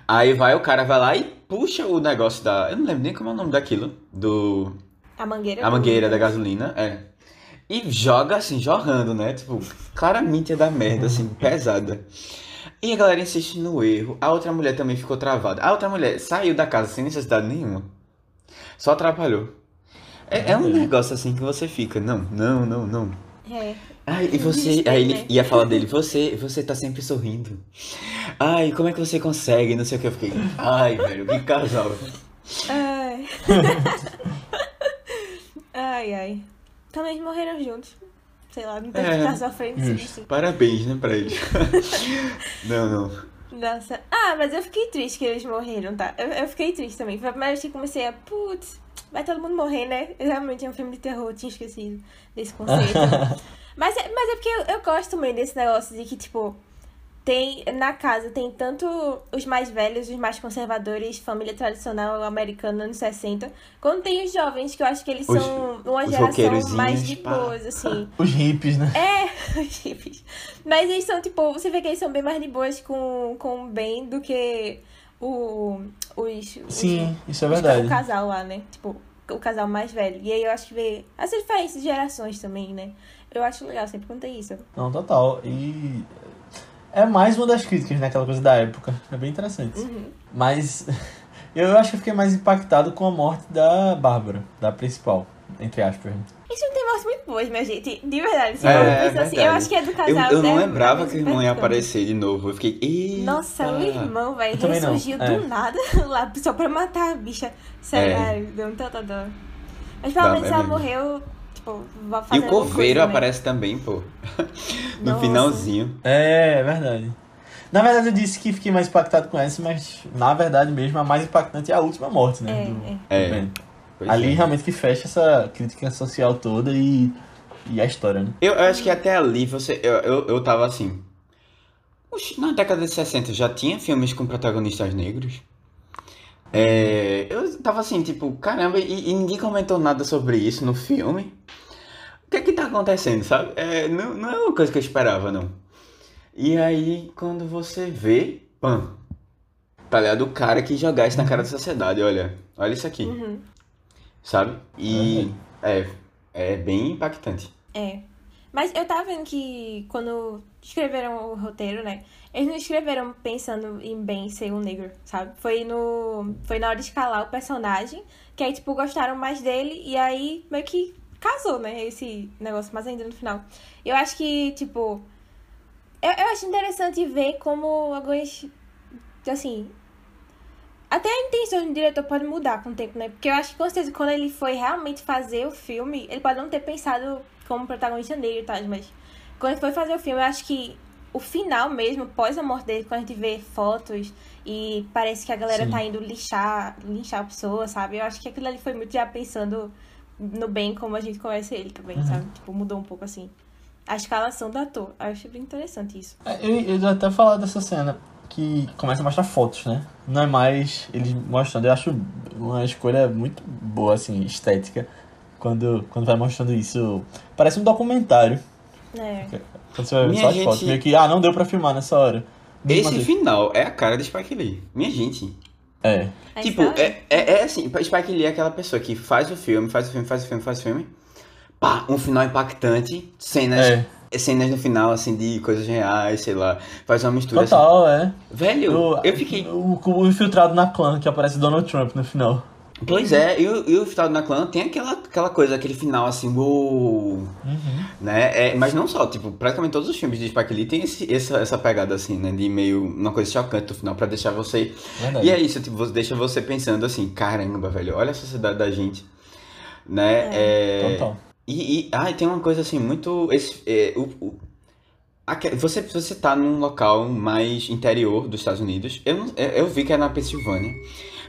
Aí vai, o cara vai lá e puxa o negócio da. Eu não lembro nem como é o nome daquilo. Do. a mangueira. A mangueira da gasolina, é. E joga assim, jorrando, né? Tipo, claramente é da merda, assim, pesada. E a galera insiste no erro. A outra mulher também ficou travada. A outra mulher saiu da casa sem necessidade nenhuma. Só atrapalhou. É, é um negócio assim que você fica, não, não, não, não. É. Ai, e você. Aí ele né? ia falar dele, você, você tá sempre sorrindo. Ai, como é que você consegue? Não sei o que. Eu fiquei, ai, velho, que casal. Ai. ai, ai. Também morreram juntos. Sei lá, não tem que É, ficar sofrendo justo. isso. Parabéns, né, pra eles. não, não. Nossa. Ah, mas eu fiquei triste que eles morreram, tá? Eu, eu fiquei triste também. Foi a primeira vez que comecei a. Putz, vai todo mundo morrer, né? Eu realmente é um filme de terror, eu tinha esquecido desse conceito. mas, é, mas é porque eu, eu gosto também desse negócio de que, tipo, tem. Na casa tem tanto os mais velhos, os mais conservadores, família tradicional americana anos 60, quanto tem os jovens, que eu acho que eles Os- são uma os geração mais de boas, assim. Os hippies, né? É, os hippies. Mas eles são, tipo, você vê que eles são bem mais de boas com, com o bem do que o, os, os- Sim, isso é os- verdade. o casal lá, né? Tipo, o casal mais velho. E aí eu acho que vê essa diferença de gerações também, né? Eu acho legal sempre quando tem isso. Não, total. E é mais uma das críticas, né? Aquela coisa da época. É bem interessante. Uhum. Mas eu acho que eu fiquei mais impactado com a morte da Bárbara, da principal, entre aspas. né? Esse filme tem mortes muito boas, minha gente. De verdade. Se É, eu é penso assim, eu verdade. acho que é do Eu, casal. eu não né? lembrava que o irmão ia aparecer de novo. Eu fiquei, eita. Nossa, o irmão, velho, Eu também não, ressurgiu é. do nada lá só pra matar a bicha. Sério, É. deu um tanta dó. Mas pelo menos é ela mesmo. morreu, tipo, vai E fazer o coveiro aparece também, pô. no Nossa. finalzinho. É, é verdade. Na verdade eu disse que fiquei mais impactado com essa, mas na verdade mesmo a mais impactante é a última morte, né? É, do- é. do É. Ali é. realmente que fecha essa crítica social toda e, e a história, né? Eu, eu acho que até ali você. Eu, eu, eu tava assim. Oxi, na década de 60 já tinha filmes com protagonistas negros? É, eu tava assim, tipo, caramba, e, e ninguém comentou nada sobre isso no filme. O que é que tá acontecendo, sabe? É, não, não é uma coisa que eu esperava, não. E aí, quando você vê, pam. Tá ligado? O cara que jogar isso na cara da sociedade, olha. Olha isso aqui. Uhum. Sabe? E é, é bem impactante. É. Mas eu tava vendo que quando escreveram o roteiro, né? Eles não escreveram pensando em bem ser um negro, sabe? Foi no. Foi na hora de escalar o personagem, que aí, tipo, gostaram mais dele e aí meio que casou, né? Esse negócio, mas ainda no final. Eu acho que, tipo. Eu, eu acho interessante ver como algumas. Assim. Até a intenção do diretor pode mudar com o tempo, né? Porque eu acho que com certeza quando ele foi realmente fazer o filme, ele pode não ter pensado como protagonista negro e tal, mas quando foi fazer o filme, eu acho que o final mesmo, pós a morte dele, quando a gente vê fotos e parece que a galera Sim. tá indo lixar, linchar a pessoa, sabe? Eu acho que aquilo ali foi muito já pensando no bem como a gente conhece ele também, sabe? Tipo, mudou um pouco assim. A escalação do ator. Eu achei bem interessante isso. É, Eu, eu já até falar dessa cena que começa a mostrar fotos, né? Não é mais eles mostrando. Eu acho uma escolha muito boa, assim, estética. Quando, quando vai mostrando isso. Parece um documentário. É. Quando você vai ver só as gente- fotos. Meio que, ah, não deu pra filmar nessa hora. Esse Mas- final é a cara de Spike Lee. Minha gente. É. A Tipo, é, é, é assim, Spike Lee é aquela pessoa que faz o filme, faz o filme, faz o filme, faz o filme. Pá, um final impactante, cenas, É. cenas no final, assim, de coisas reais, sei lá. Faz uma mistura assim. Total, é. Velho, O- eu fiquei. O, o infiltrado na clã, que aparece Donald Trump no final. Pois é, e o, e o final na clã tem aquela, aquela coisa, aquele final assim, uou, né? É, mas não só, tipo, praticamente todos os filmes de Spike Lee tem esse, essa, essa pegada assim, né? De meio uma coisa chocante no final pra deixar você. Verdade. E é isso, tipo, deixa você pensando assim, caramba, velho, olha a sociedade da gente. Né? É, Total. E, e ah, tem uma coisa assim, muito. Esse, é, o, o- você, você tá num local mais interior dos Estados Unidos. Eu eu vi que é na Pensilvânia.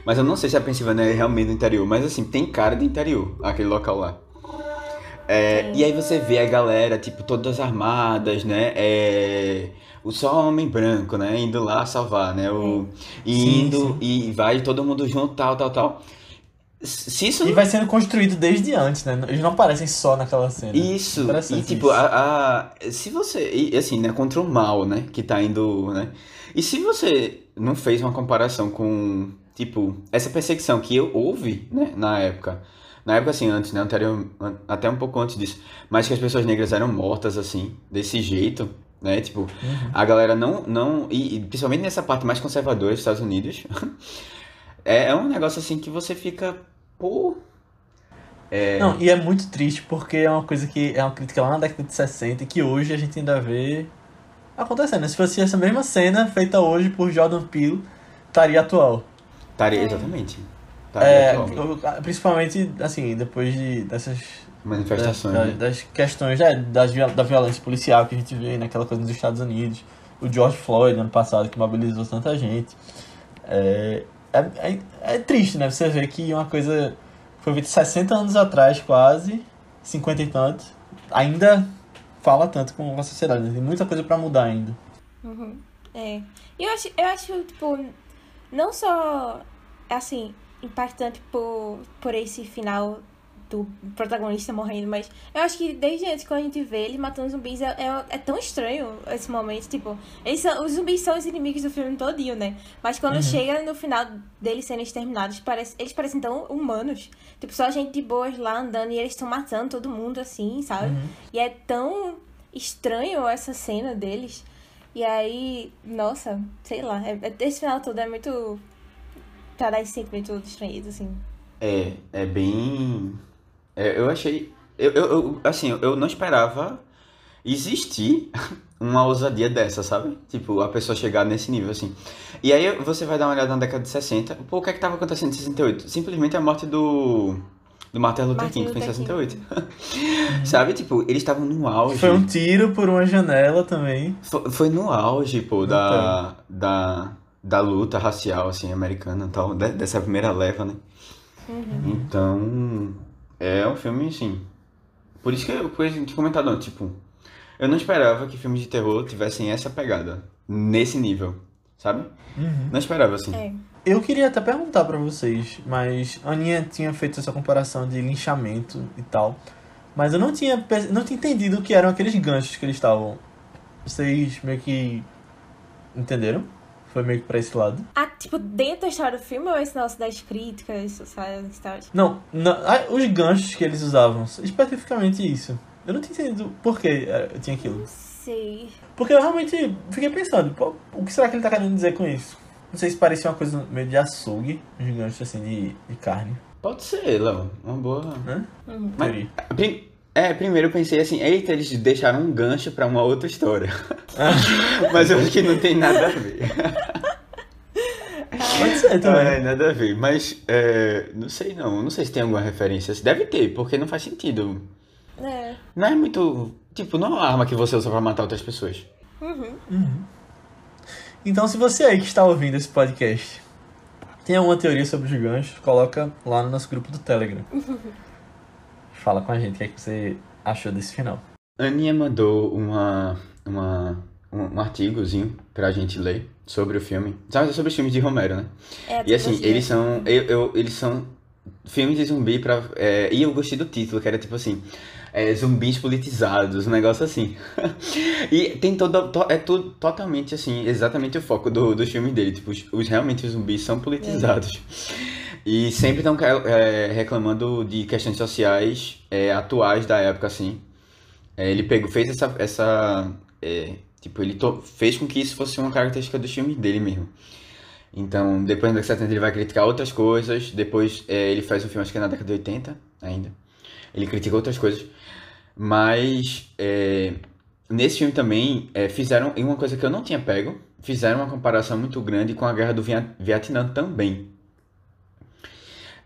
Mas eu não sei se a Pensilvânia é realmente no interior. Mas assim, tem cara de interior, aquele local lá. É, e aí você vê a galera, tipo, todas armadas, né? É, o só homem branco, né? Indo lá salvar, né? O, e Sim, indo sim. e vai todo mundo junto, tal, tal, tal. Se isso E vai sendo construído desde antes, né? Eles não aparecem só naquela cena. Isso, e tipo, isso. a, a- se você, e assim, né, contra o mal, né, que tá indo, né, e se você não fez uma comparação com, tipo, essa perseguição que eu houve, né, na época, na época assim, antes, né, anterior, an- até um pouco antes disso, mas que as pessoas negras eram mortas, assim, desse jeito, né, tipo, a galera não, não, e, e principalmente nessa parte mais conservadora dos Estados Unidos, é, é um negócio assim que você fica, pô, Não, e é muito triste porque é uma coisa que é uma crítica lá na década de 60 e que hoje a gente ainda vê acontecendo. Se fosse essa mesma cena feita hoje por Jordan Peele, estaria atual. Estaria, É. exatamente, estaria É, eu- principalmente, assim, depois de, dessas manifestações, das, né? das questões é, das, da violência policial que a gente vê naquela coisa nos Estados Unidos. O George Floyd, ano passado, que mobilizou tanta gente. É, é, é, é triste, né? Você vê que uma coisa foi feita 60 anos atrás, quase, 50 e tanto, ainda fala tanto com a sociedade. né? Tem muita coisa pra mudar ainda. Uhum. É. E eu acho, eu acho, tipo, não só, assim, impactante por, por esse final do protagonista morrendo, mas eu acho que desde antes, quando a gente vê ele matando zumbis, é, é, é tão estranho esse momento, tipo, eles são, os zumbis são os inimigos do filme todinho, né? Mas quando chega no final deles sendo exterminados, parece, eles parecem tão humanos. Tipo, só gente de boas lá andando e eles estão matando todo mundo, assim, sabe? E é tão estranho essa cena deles. E aí, nossa, sei lá, é, é- esse final todo é muito. Pra dar esse sentimento estranheza, assim. É, é bem. é, eu achei. Eu, eu, eu- assim, eu não esperava existir uma ousadia dessa, sabe? Tipo, a pessoa chegar nesse nível, assim. E aí você vai dar uma olhada na década de 60. Pô, o que é que tava acontecendo em 68? Simplesmente a morte do. Do Martin Luther Martin King, que foi em Luther 68. sabe? Tipo, eles estavam no auge. Foi um tiro por uma janela também. Foi, foi no auge, pô, da, da, da luta racial, assim, americana e tal, de- dessa primeira leva, né? Então, é um filme, assim, por isso que eu que a gente comentado antes, tipo, eu não esperava que filmes de terror tivessem essa pegada, nesse nível, sabe? Não esperava, assim. É. Eu queria até perguntar pra vocês, mas a Aninha tinha feito essa comparação de linchamento e tal. Mas eu não tinha, não tinha entendido o que eram aqueles ganchos que eles estavam Vocês meio que entenderam? Foi meio que pra esse lado. Ah, tipo, dentro da história do filme ou esse negócio das críticas sociais e tal? Não, não ah, os ganchos que eles usavam, especificamente isso. Eu não tinha entendido por que eh, tinha aquilo. Sei. Porque eu realmente fiquei pensando, pô, o que será que ele tá querendo dizer com isso? Não sei se parecia uma coisa meio de açougue, uns ganchos assim de, de carne. Pode ser, Léo. Uma boa. Né? Uhum. Mas- É, primeiro eu pensei assim, eita, eles deixaram um gancho pra uma outra história. Mas eu acho que não tem nada a ver. Pode ser também. É, nada a ver. Mas é, não sei não. Não sei se tem alguma referência. Deve ter, porque não faz sentido. É. Não é muito. Tipo, não é uma arma que você usa pra matar outras pessoas. Uhum. Então, se você aí que está ouvindo esse podcast tem alguma teoria sobre os ganchos, coloca lá no nosso grupo do Telegram. Fala com a gente o que, é que você achou desse final. Aninha mandou uma, uma, um, um artigozinho pra gente ler sobre o filme. Sabe, sobre os filmes de Romero, né? É, E assim, eles são. Eu, eu- eles são filmes de zumbi pra. é, e eu gostei do título, que era tipo assim. é, zumbis politizados, um negócio assim. e tem todo. to- é tudo totalmente assim, exatamente o foco do, dos filmes dele. Tipo, os, os- realmente os zumbis são politizados. E sempre estão reclamando de questões sociais é, atuais da época, assim. É, ele pegou, fez essa. essa é, tipo, ele to- fez com que isso fosse uma característica dos filmes dele mesmo. Então, depois da década de 70 ele vai criticar outras coisas. Depois é, ele faz um filme, acho que é na década de 80 ainda. Ele critica outras coisas. Mas é, nesse filme também é, fizeram uma coisa que eu não tinha pego. Fizeram uma comparação muito grande com a guerra do Vietnã também.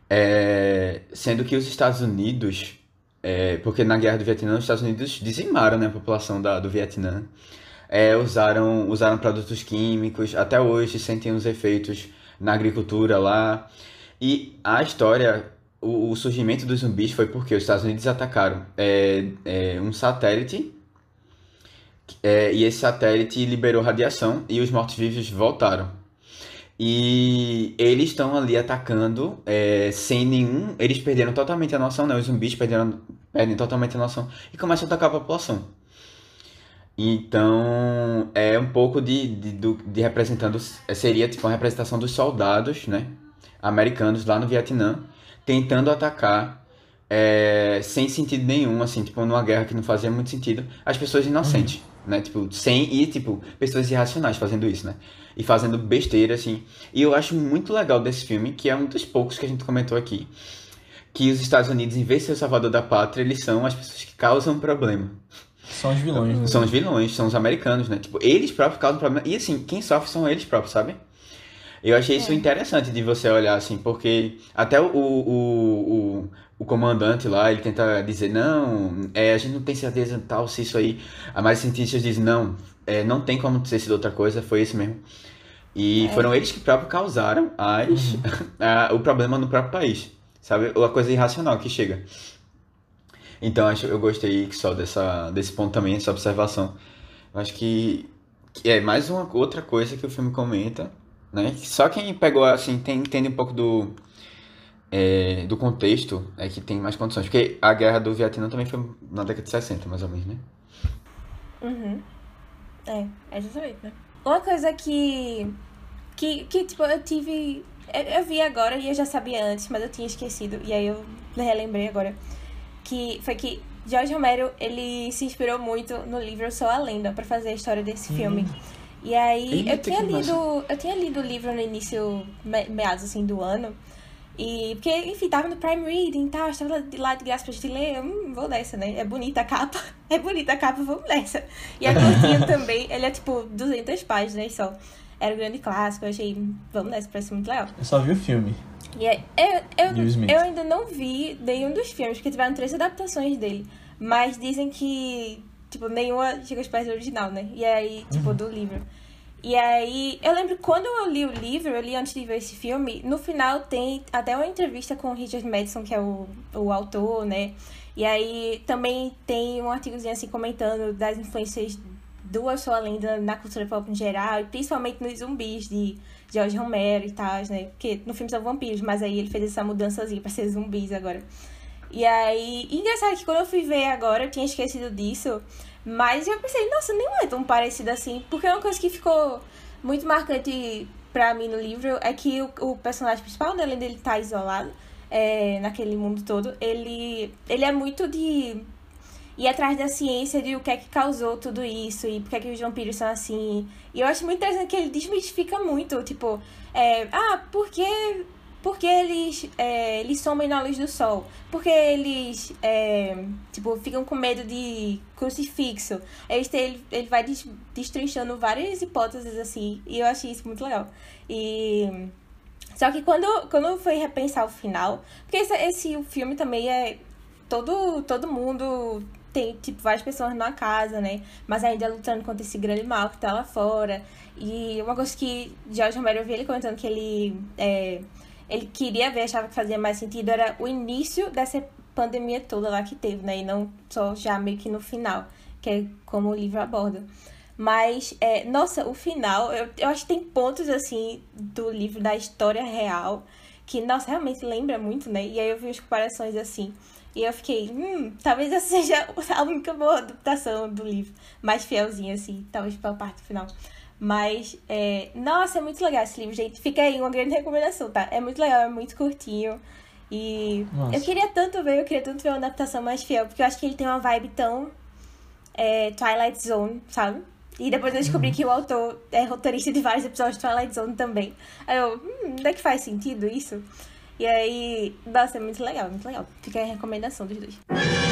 É, sendo que os Estados Unidos, é, porque na guerra do Vietnã os Estados Unidos dizimaram né, a população da, do Vietnã. É, usaram, usaram produtos químicos, até hoje sentem os efeitos na agricultura lá. E a história, o, o surgimento dos zumbis foi porque os Estados Unidos atacaram é, é, um satélite, é, e esse satélite liberou radiação e os mortos-vivos voltaram. E eles estão ali atacando é, sem nenhum. Eles perderam totalmente a noção, né? Os zumbis perderam, perdem totalmente a noção e começam a atacar a população. Então, é um pouco de, de, do- de representando. Seria tipo uma representação dos soldados, né? Americanos lá no Vietnã, tentando atacar é, sem sentido nenhum, assim, tipo, numa guerra que não fazia muito sentido, as pessoas inocentes, né? Tipo, sem. E, tipo, pessoas irracionais fazendo isso, né? E fazendo besteira, assim. E eu acho muito legal desse filme, que é um dos poucos que a gente comentou aqui, que os Estados Unidos, em vez de ser o salvador da pátria, eles são as pessoas que causam problema. São os vilões, né? São os vilões, são os americanos, né? Tipo, eles próprios causam problema. E assim, quem sofre são eles próprios, sabe? Eu achei isso É. interessante de você olhar assim, porque até o, o, o, o comandante lá, ele tenta dizer, não, é, a gente não tem certeza tal se isso aí. A mais cientistas dizem, não, é, não tem como ter sido outra coisa, foi isso mesmo. E foram eles que próprios causaram as, a- o problema no próprio país, sabe? A coisa irracional que chega. Então acho, eu gostei só dessa, desse ponto também, essa observação. Eu acho que, que é mais uma outra coisa que o filme comenta, né? Só quem pegou assim tem, entende um pouco do, é, do contexto é que tem mais condições. Porque a guerra do Vietnã também foi na década de 60, mais ou menos, né? Uhum. É, é exatamente, né? Uma coisa que. Que, que tipo, eu tive. Eu, eu vi agora e eu já sabia antes, mas eu tinha esquecido. E aí eu relembrei agora. Que foi que George Romero, ele se inspirou muito no livro Sou a Lenda pra fazer a história desse filme. E aí eu Eita, tinha que massa. lido. Eu tinha lido o livro no início, me- meados assim do ano. E porque, enfim, tava no Prime Reading e tal, estava lá de- graça pra gente ler. Hum, vou nessa, né? É bonita a capa. É bonita a capa, vamos nessa. E a curtinha também, ele é tipo 200 páginas só. Era um grande clássico, eu achei, vamos nessa, parece muito legal. Eu só vi o filme. E é, eu, eu, eu ainda não vi nenhum dos filmes, porque tiveram três adaptações dele. Mas dizem que, tipo, nenhuma chega aos pés do original, né? E aí, tipo, do livro. E aí, eu lembro quando eu li o livro, eu li antes de ver esse filme, no final tem até uma entrevista com o Richard Madison, que é o, o autor, né? E aí também tem um artigozinho assim comentando das influências do Eu Sou a Lenda na cultura pop em geral, e principalmente nos zumbis de George Romero e tal, né? Porque no filme são vampiros, mas aí ele fez essa mudançazinha pra ser zumbis agora. E aí, engraçado que quando eu fui ver agora, eu tinha esquecido disso, Mas eu pensei, nossa, nem é tão parecido assim. Porque uma coisa que ficou muito marcante pra mim no livro é que o, o personagem principal, né, além dele estar tá isolado é, naquele mundo todo, ele, ele é muito de ir atrás da ciência de o que é que causou tudo isso e por que, é que os vampiros são assim. E eu acho muito interessante que ele desmistifica muito, tipo, é, ah, por que, por que eles, é, eles somem na luz do sol? Porque eles, é, tipo, ficam com medo de crucifixo. Ele, ele, ele vai destrinchando várias hipóteses, assim, e eu achei isso muito legal. E... Só que quando, quando foi repensar o final, porque esse, esse filme também é todo, todo mundo tem, tipo, várias pessoas numa casa, né? Mas ainda lutando contra esse grande mal que tá lá fora. E uma coisa que George Romero eu vi ele comentando que ele, é, ele queria ver, achava que fazia mais sentido, era o início dessa pandemia toda lá que teve, né? E não só já meio que no final, que é como o livro aborda. Mas, é, nossa, o final, eu, eu acho que tem pontos, assim, do livro, da história real, que, nossa, realmente lembra muito, né? E aí eu vi as comparações, assim, e eu fiquei, hum, talvez essa seja a única boa adaptação do livro. Mais fielzinha, assim, talvez pela parte final. Mas, é... nossa, é muito legal esse livro, gente. Fica aí uma grande recomendação, tá? É muito legal, é muito curtinho. E nossa. eu queria tanto ver, eu queria tanto ver uma adaptação mais fiel, porque eu acho que ele tem uma vibe tão é, Twilight Zone, sabe? E depois eu descobri uhum. que o autor é roteirista de vários episódios de Twilight Zone também. Aí eu, hum, onde é que faz sentido isso? E aí, nossa, é muito legal, muito legal. Fica a recomendação dos dois.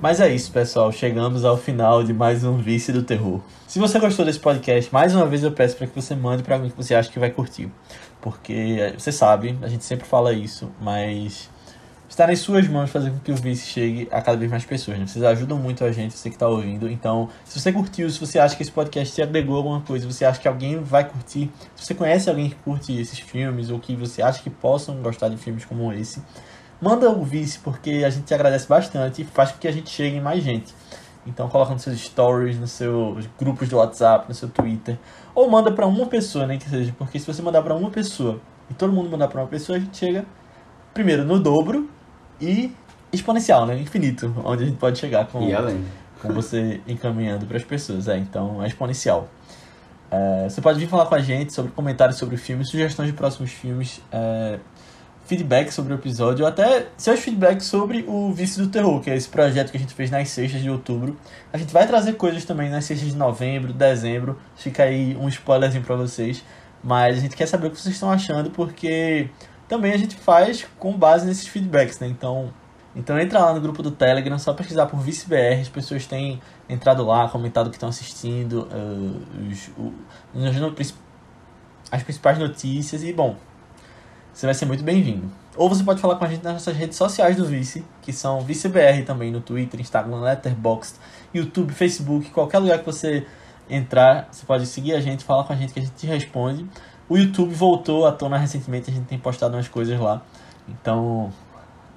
Mas é isso, pessoal. Chegamos ao final de mais um Vice do Terror. Se você gostou desse podcast, mais uma vez eu peço para que você mande para alguém que você acha que vai curtir. Porque você sabe, a gente sempre fala isso, mas está nas suas mãos fazer com que o Vice chegue a cada vez mais pessoas. Né? Vocês ajudam muito a gente, você que está ouvindo. Então, se você curtiu, se você acha que esse podcast te agregou alguma coisa, você acha que alguém vai curtir, se você conhece alguém que curte esses filmes ou que você acha que possam gostar de filmes como esse, manda o Vice, porque a gente te agradece bastante e faz com que a gente chegue em mais gente. Então coloca nos seus stories, nos seus grupos do WhatsApp, no seu Twitter. Ou manda para uma pessoa, nem né, que seja. Porque se você mandar para uma pessoa e todo mundo mandar para uma pessoa, a gente chega primeiro no dobro e exponencial, né? Infinito, onde a gente pode chegar com, com você encaminhando para as pessoas. É, então é exponencial. É, você pode vir falar com a gente sobre comentários sobre o filme, sugestões de próximos filmes. É, feedback sobre o episódio, ou até seus feedbacks sobre o Vício do Terror, que é esse projeto que a gente fez nas sextas de outubro. A gente vai trazer coisas também nas sextas de novembro, dezembro, fica aí um spoilerzinho pra vocês. Mas a gente quer saber o que vocês estão achando, porque também a gente faz com base nesses feedbacks, né? Então, então entra lá no grupo do Telegram, só pesquisar por ViceBR, as pessoas têm entrado lá, comentado que estão assistindo, uh, os, as principais notícias e, bom, você vai ser muito bem-vindo. Ou você pode falar com a gente nas nossas redes sociais do Vice, que são ViceBR também, no Twitter, Instagram, Letterboxd, YouTube, Facebook, qualquer lugar que você entrar, você pode seguir a gente, falar com a gente que a gente te responde. O YouTube voltou à tona recentemente, a gente tem postado umas coisas lá. Então,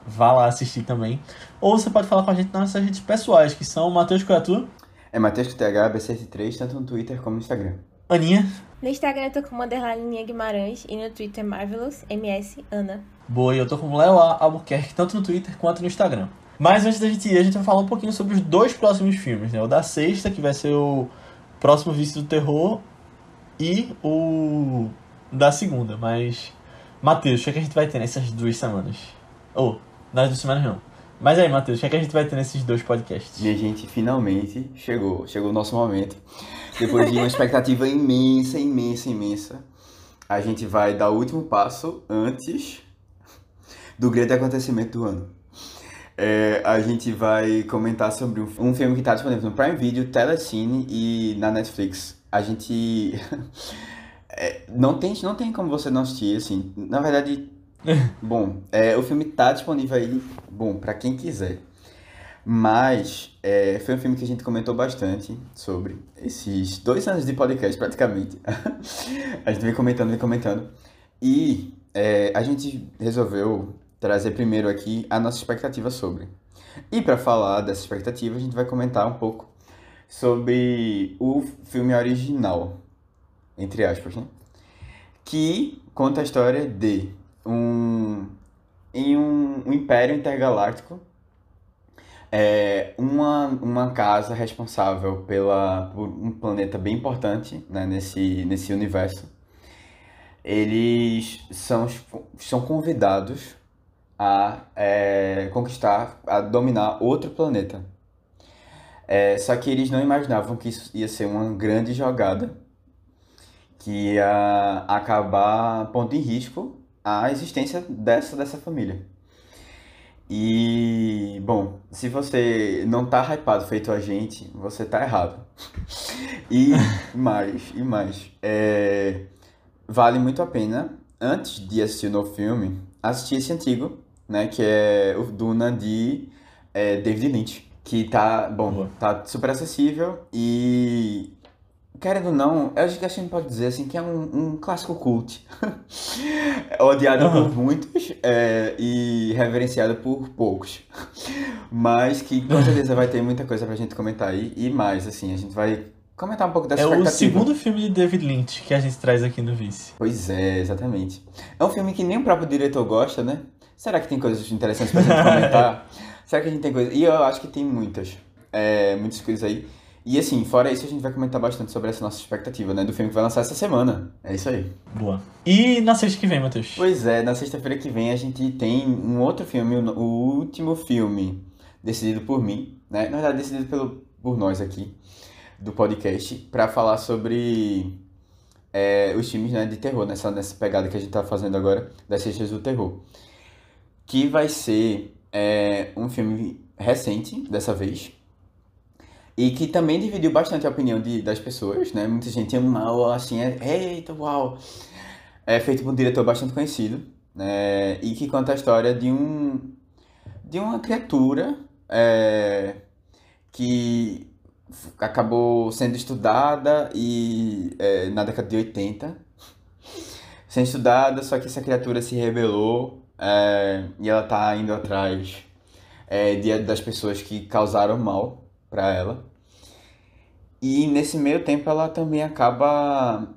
vá lá assistir também. Ou você pode falar com a gente nas nossas redes pessoais, que são Matheus Coiatu. É Matheus TH, B73, tanto no Twitter como no Instagram. Aninha. No Instagram eu tô com Underline Guimarães e no Twitter Marvelous MS Ana. Boa, e eu tô com Léo Albuquerque, tanto no Twitter quanto no Instagram. Mas antes da gente ir, a gente vai falar um pouquinho sobre os dois próximos filmes, né? O da sexta, que vai ser o próximo Vício do Terror, e o da segunda. Mas, Matheus, o que, é que a gente vai ter nessas duas semanas? Ou, oh, nas duas semanas não. Mas aí, Matheus, o que, é que a gente vai ter nesses dois podcasts? Minha gente, finalmente chegou. Chegou o nosso momento. Depois de uma expectativa imensa, imensa, imensa, a gente vai dar o último passo antes do grande acontecimento do ano. É, a gente vai comentar sobre um, um filme que está disponível no Prime Video, Telecine e na Netflix. A gente. é, não, tem, não tem como você não assistir, assim. Na verdade, bom, é, o filme tá disponível aí, bom, para quem quiser. Mas é, foi um filme que a gente comentou bastante sobre esses dois anos de podcast, praticamente. a gente vem comentando, vem comentando. E é, a gente resolveu trazer primeiro aqui a nossa expectativa sobre. E para falar dessa expectativa, a gente vai comentar um pouco sobre o filme original, entre aspas, né? Que conta a história de um em um, um império intergaláctico é uma, uma casa responsável pela, por um planeta bem importante né, nesse, nesse universo. Eles são, são convidados a é, conquistar, a dominar outro planeta. É, só que eles não imaginavam que isso ia ser uma grande jogada que ia acabar pondo em risco a existência dessa, dessa família. E, bom, se você não tá hypado feito a gente, você tá errado. e mais, e mais. É, vale muito a pena, antes de assistir o novo filme, assistir esse antigo, né? Que é o Duna de é, David Lynch. Que tá, bom, tá super acessível e querendo ou não, eu acho que a gente pode dizer assim que é um, um clássico cult. Odiado uhum. por muitos é, e reverenciado por poucos. Mas que com certeza vai ter muita coisa pra gente comentar aí. E mais, assim, a gente vai comentar um pouco dessa É o segundo filme de David Lynch que a gente traz aqui no Vice. Pois é, exatamente. É um filme que nem o próprio diretor gosta, né? Será que tem coisas interessantes pra gente comentar? Será que a gente tem coisas... E eu acho que tem muitas. É, muitas coisas aí. E assim, fora isso, a gente vai comentar bastante sobre essa nossa expectativa, né? Do filme que vai lançar essa semana. É isso aí. Boa. E na sexta que vem, Matheus? Pois é, na sexta-feira que vem a gente tem um outro filme, o último filme decidido por mim, né? Na verdade, decidido pelo, por nós aqui, do podcast, para falar sobre é, os filmes né, de terror, nessa, nessa pegada que a gente tá fazendo agora, das sextas do terror. Que vai ser é, um filme recente, dessa vez, e que também dividiu bastante a opinião de, das pessoas, né? Muita gente amou, assim, é, eita, uau! É feito por um diretor bastante conhecido, né? E que conta a história de um... de uma criatura é, que acabou sendo estudada e é, na década de 80 sendo estudada, só que essa criatura se rebelou é, e ela tá indo atrás é, de, das pessoas que causaram mal para ela. E nesse meio tempo ela também acaba,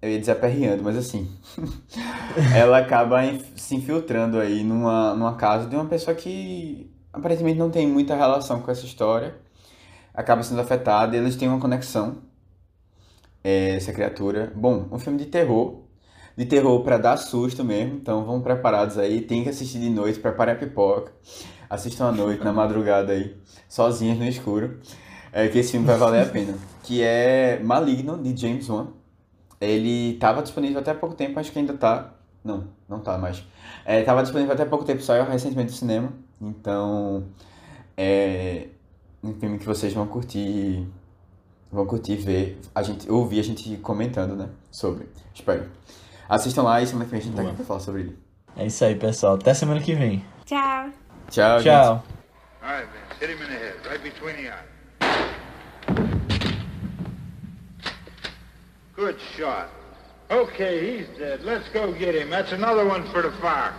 eu ia dizer aperreando, mas assim, ela acaba se infiltrando aí numa, numa casa de uma pessoa que aparentemente não tem muita relação com essa história, acaba sendo afetada e eles têm uma conexão, é, essa criatura. Bom, um filme de terror, de terror para dar susto mesmo, então vamos preparados aí, tem que assistir de noite, prepare a pipoca, assistam à noite, na madrugada aí, sozinhos no escuro, é que esse filme vai valer a pena. Que é Maligno, de James Wan. Ele estava disponível até há pouco tempo, acho que ainda tá. Não, não tá mais. É, tava disponível até há pouco tempo, saiu recentemente do cinema. Então, é um filme que vocês vão curtir, vão curtir ver, a gente, ouvir a gente comentando, né, sobre. Espero. Assistam lá e semana que vem a gente tá aqui pra falar sobre ele. É isso aí, pessoal. Até semana que vem. Tchau. Tchau, Tchau. Gente. All right, Vince. Hit him in the head, right between the eyes. Good shot. Okay, he's dead. Let's go get him. That's another one for the fire.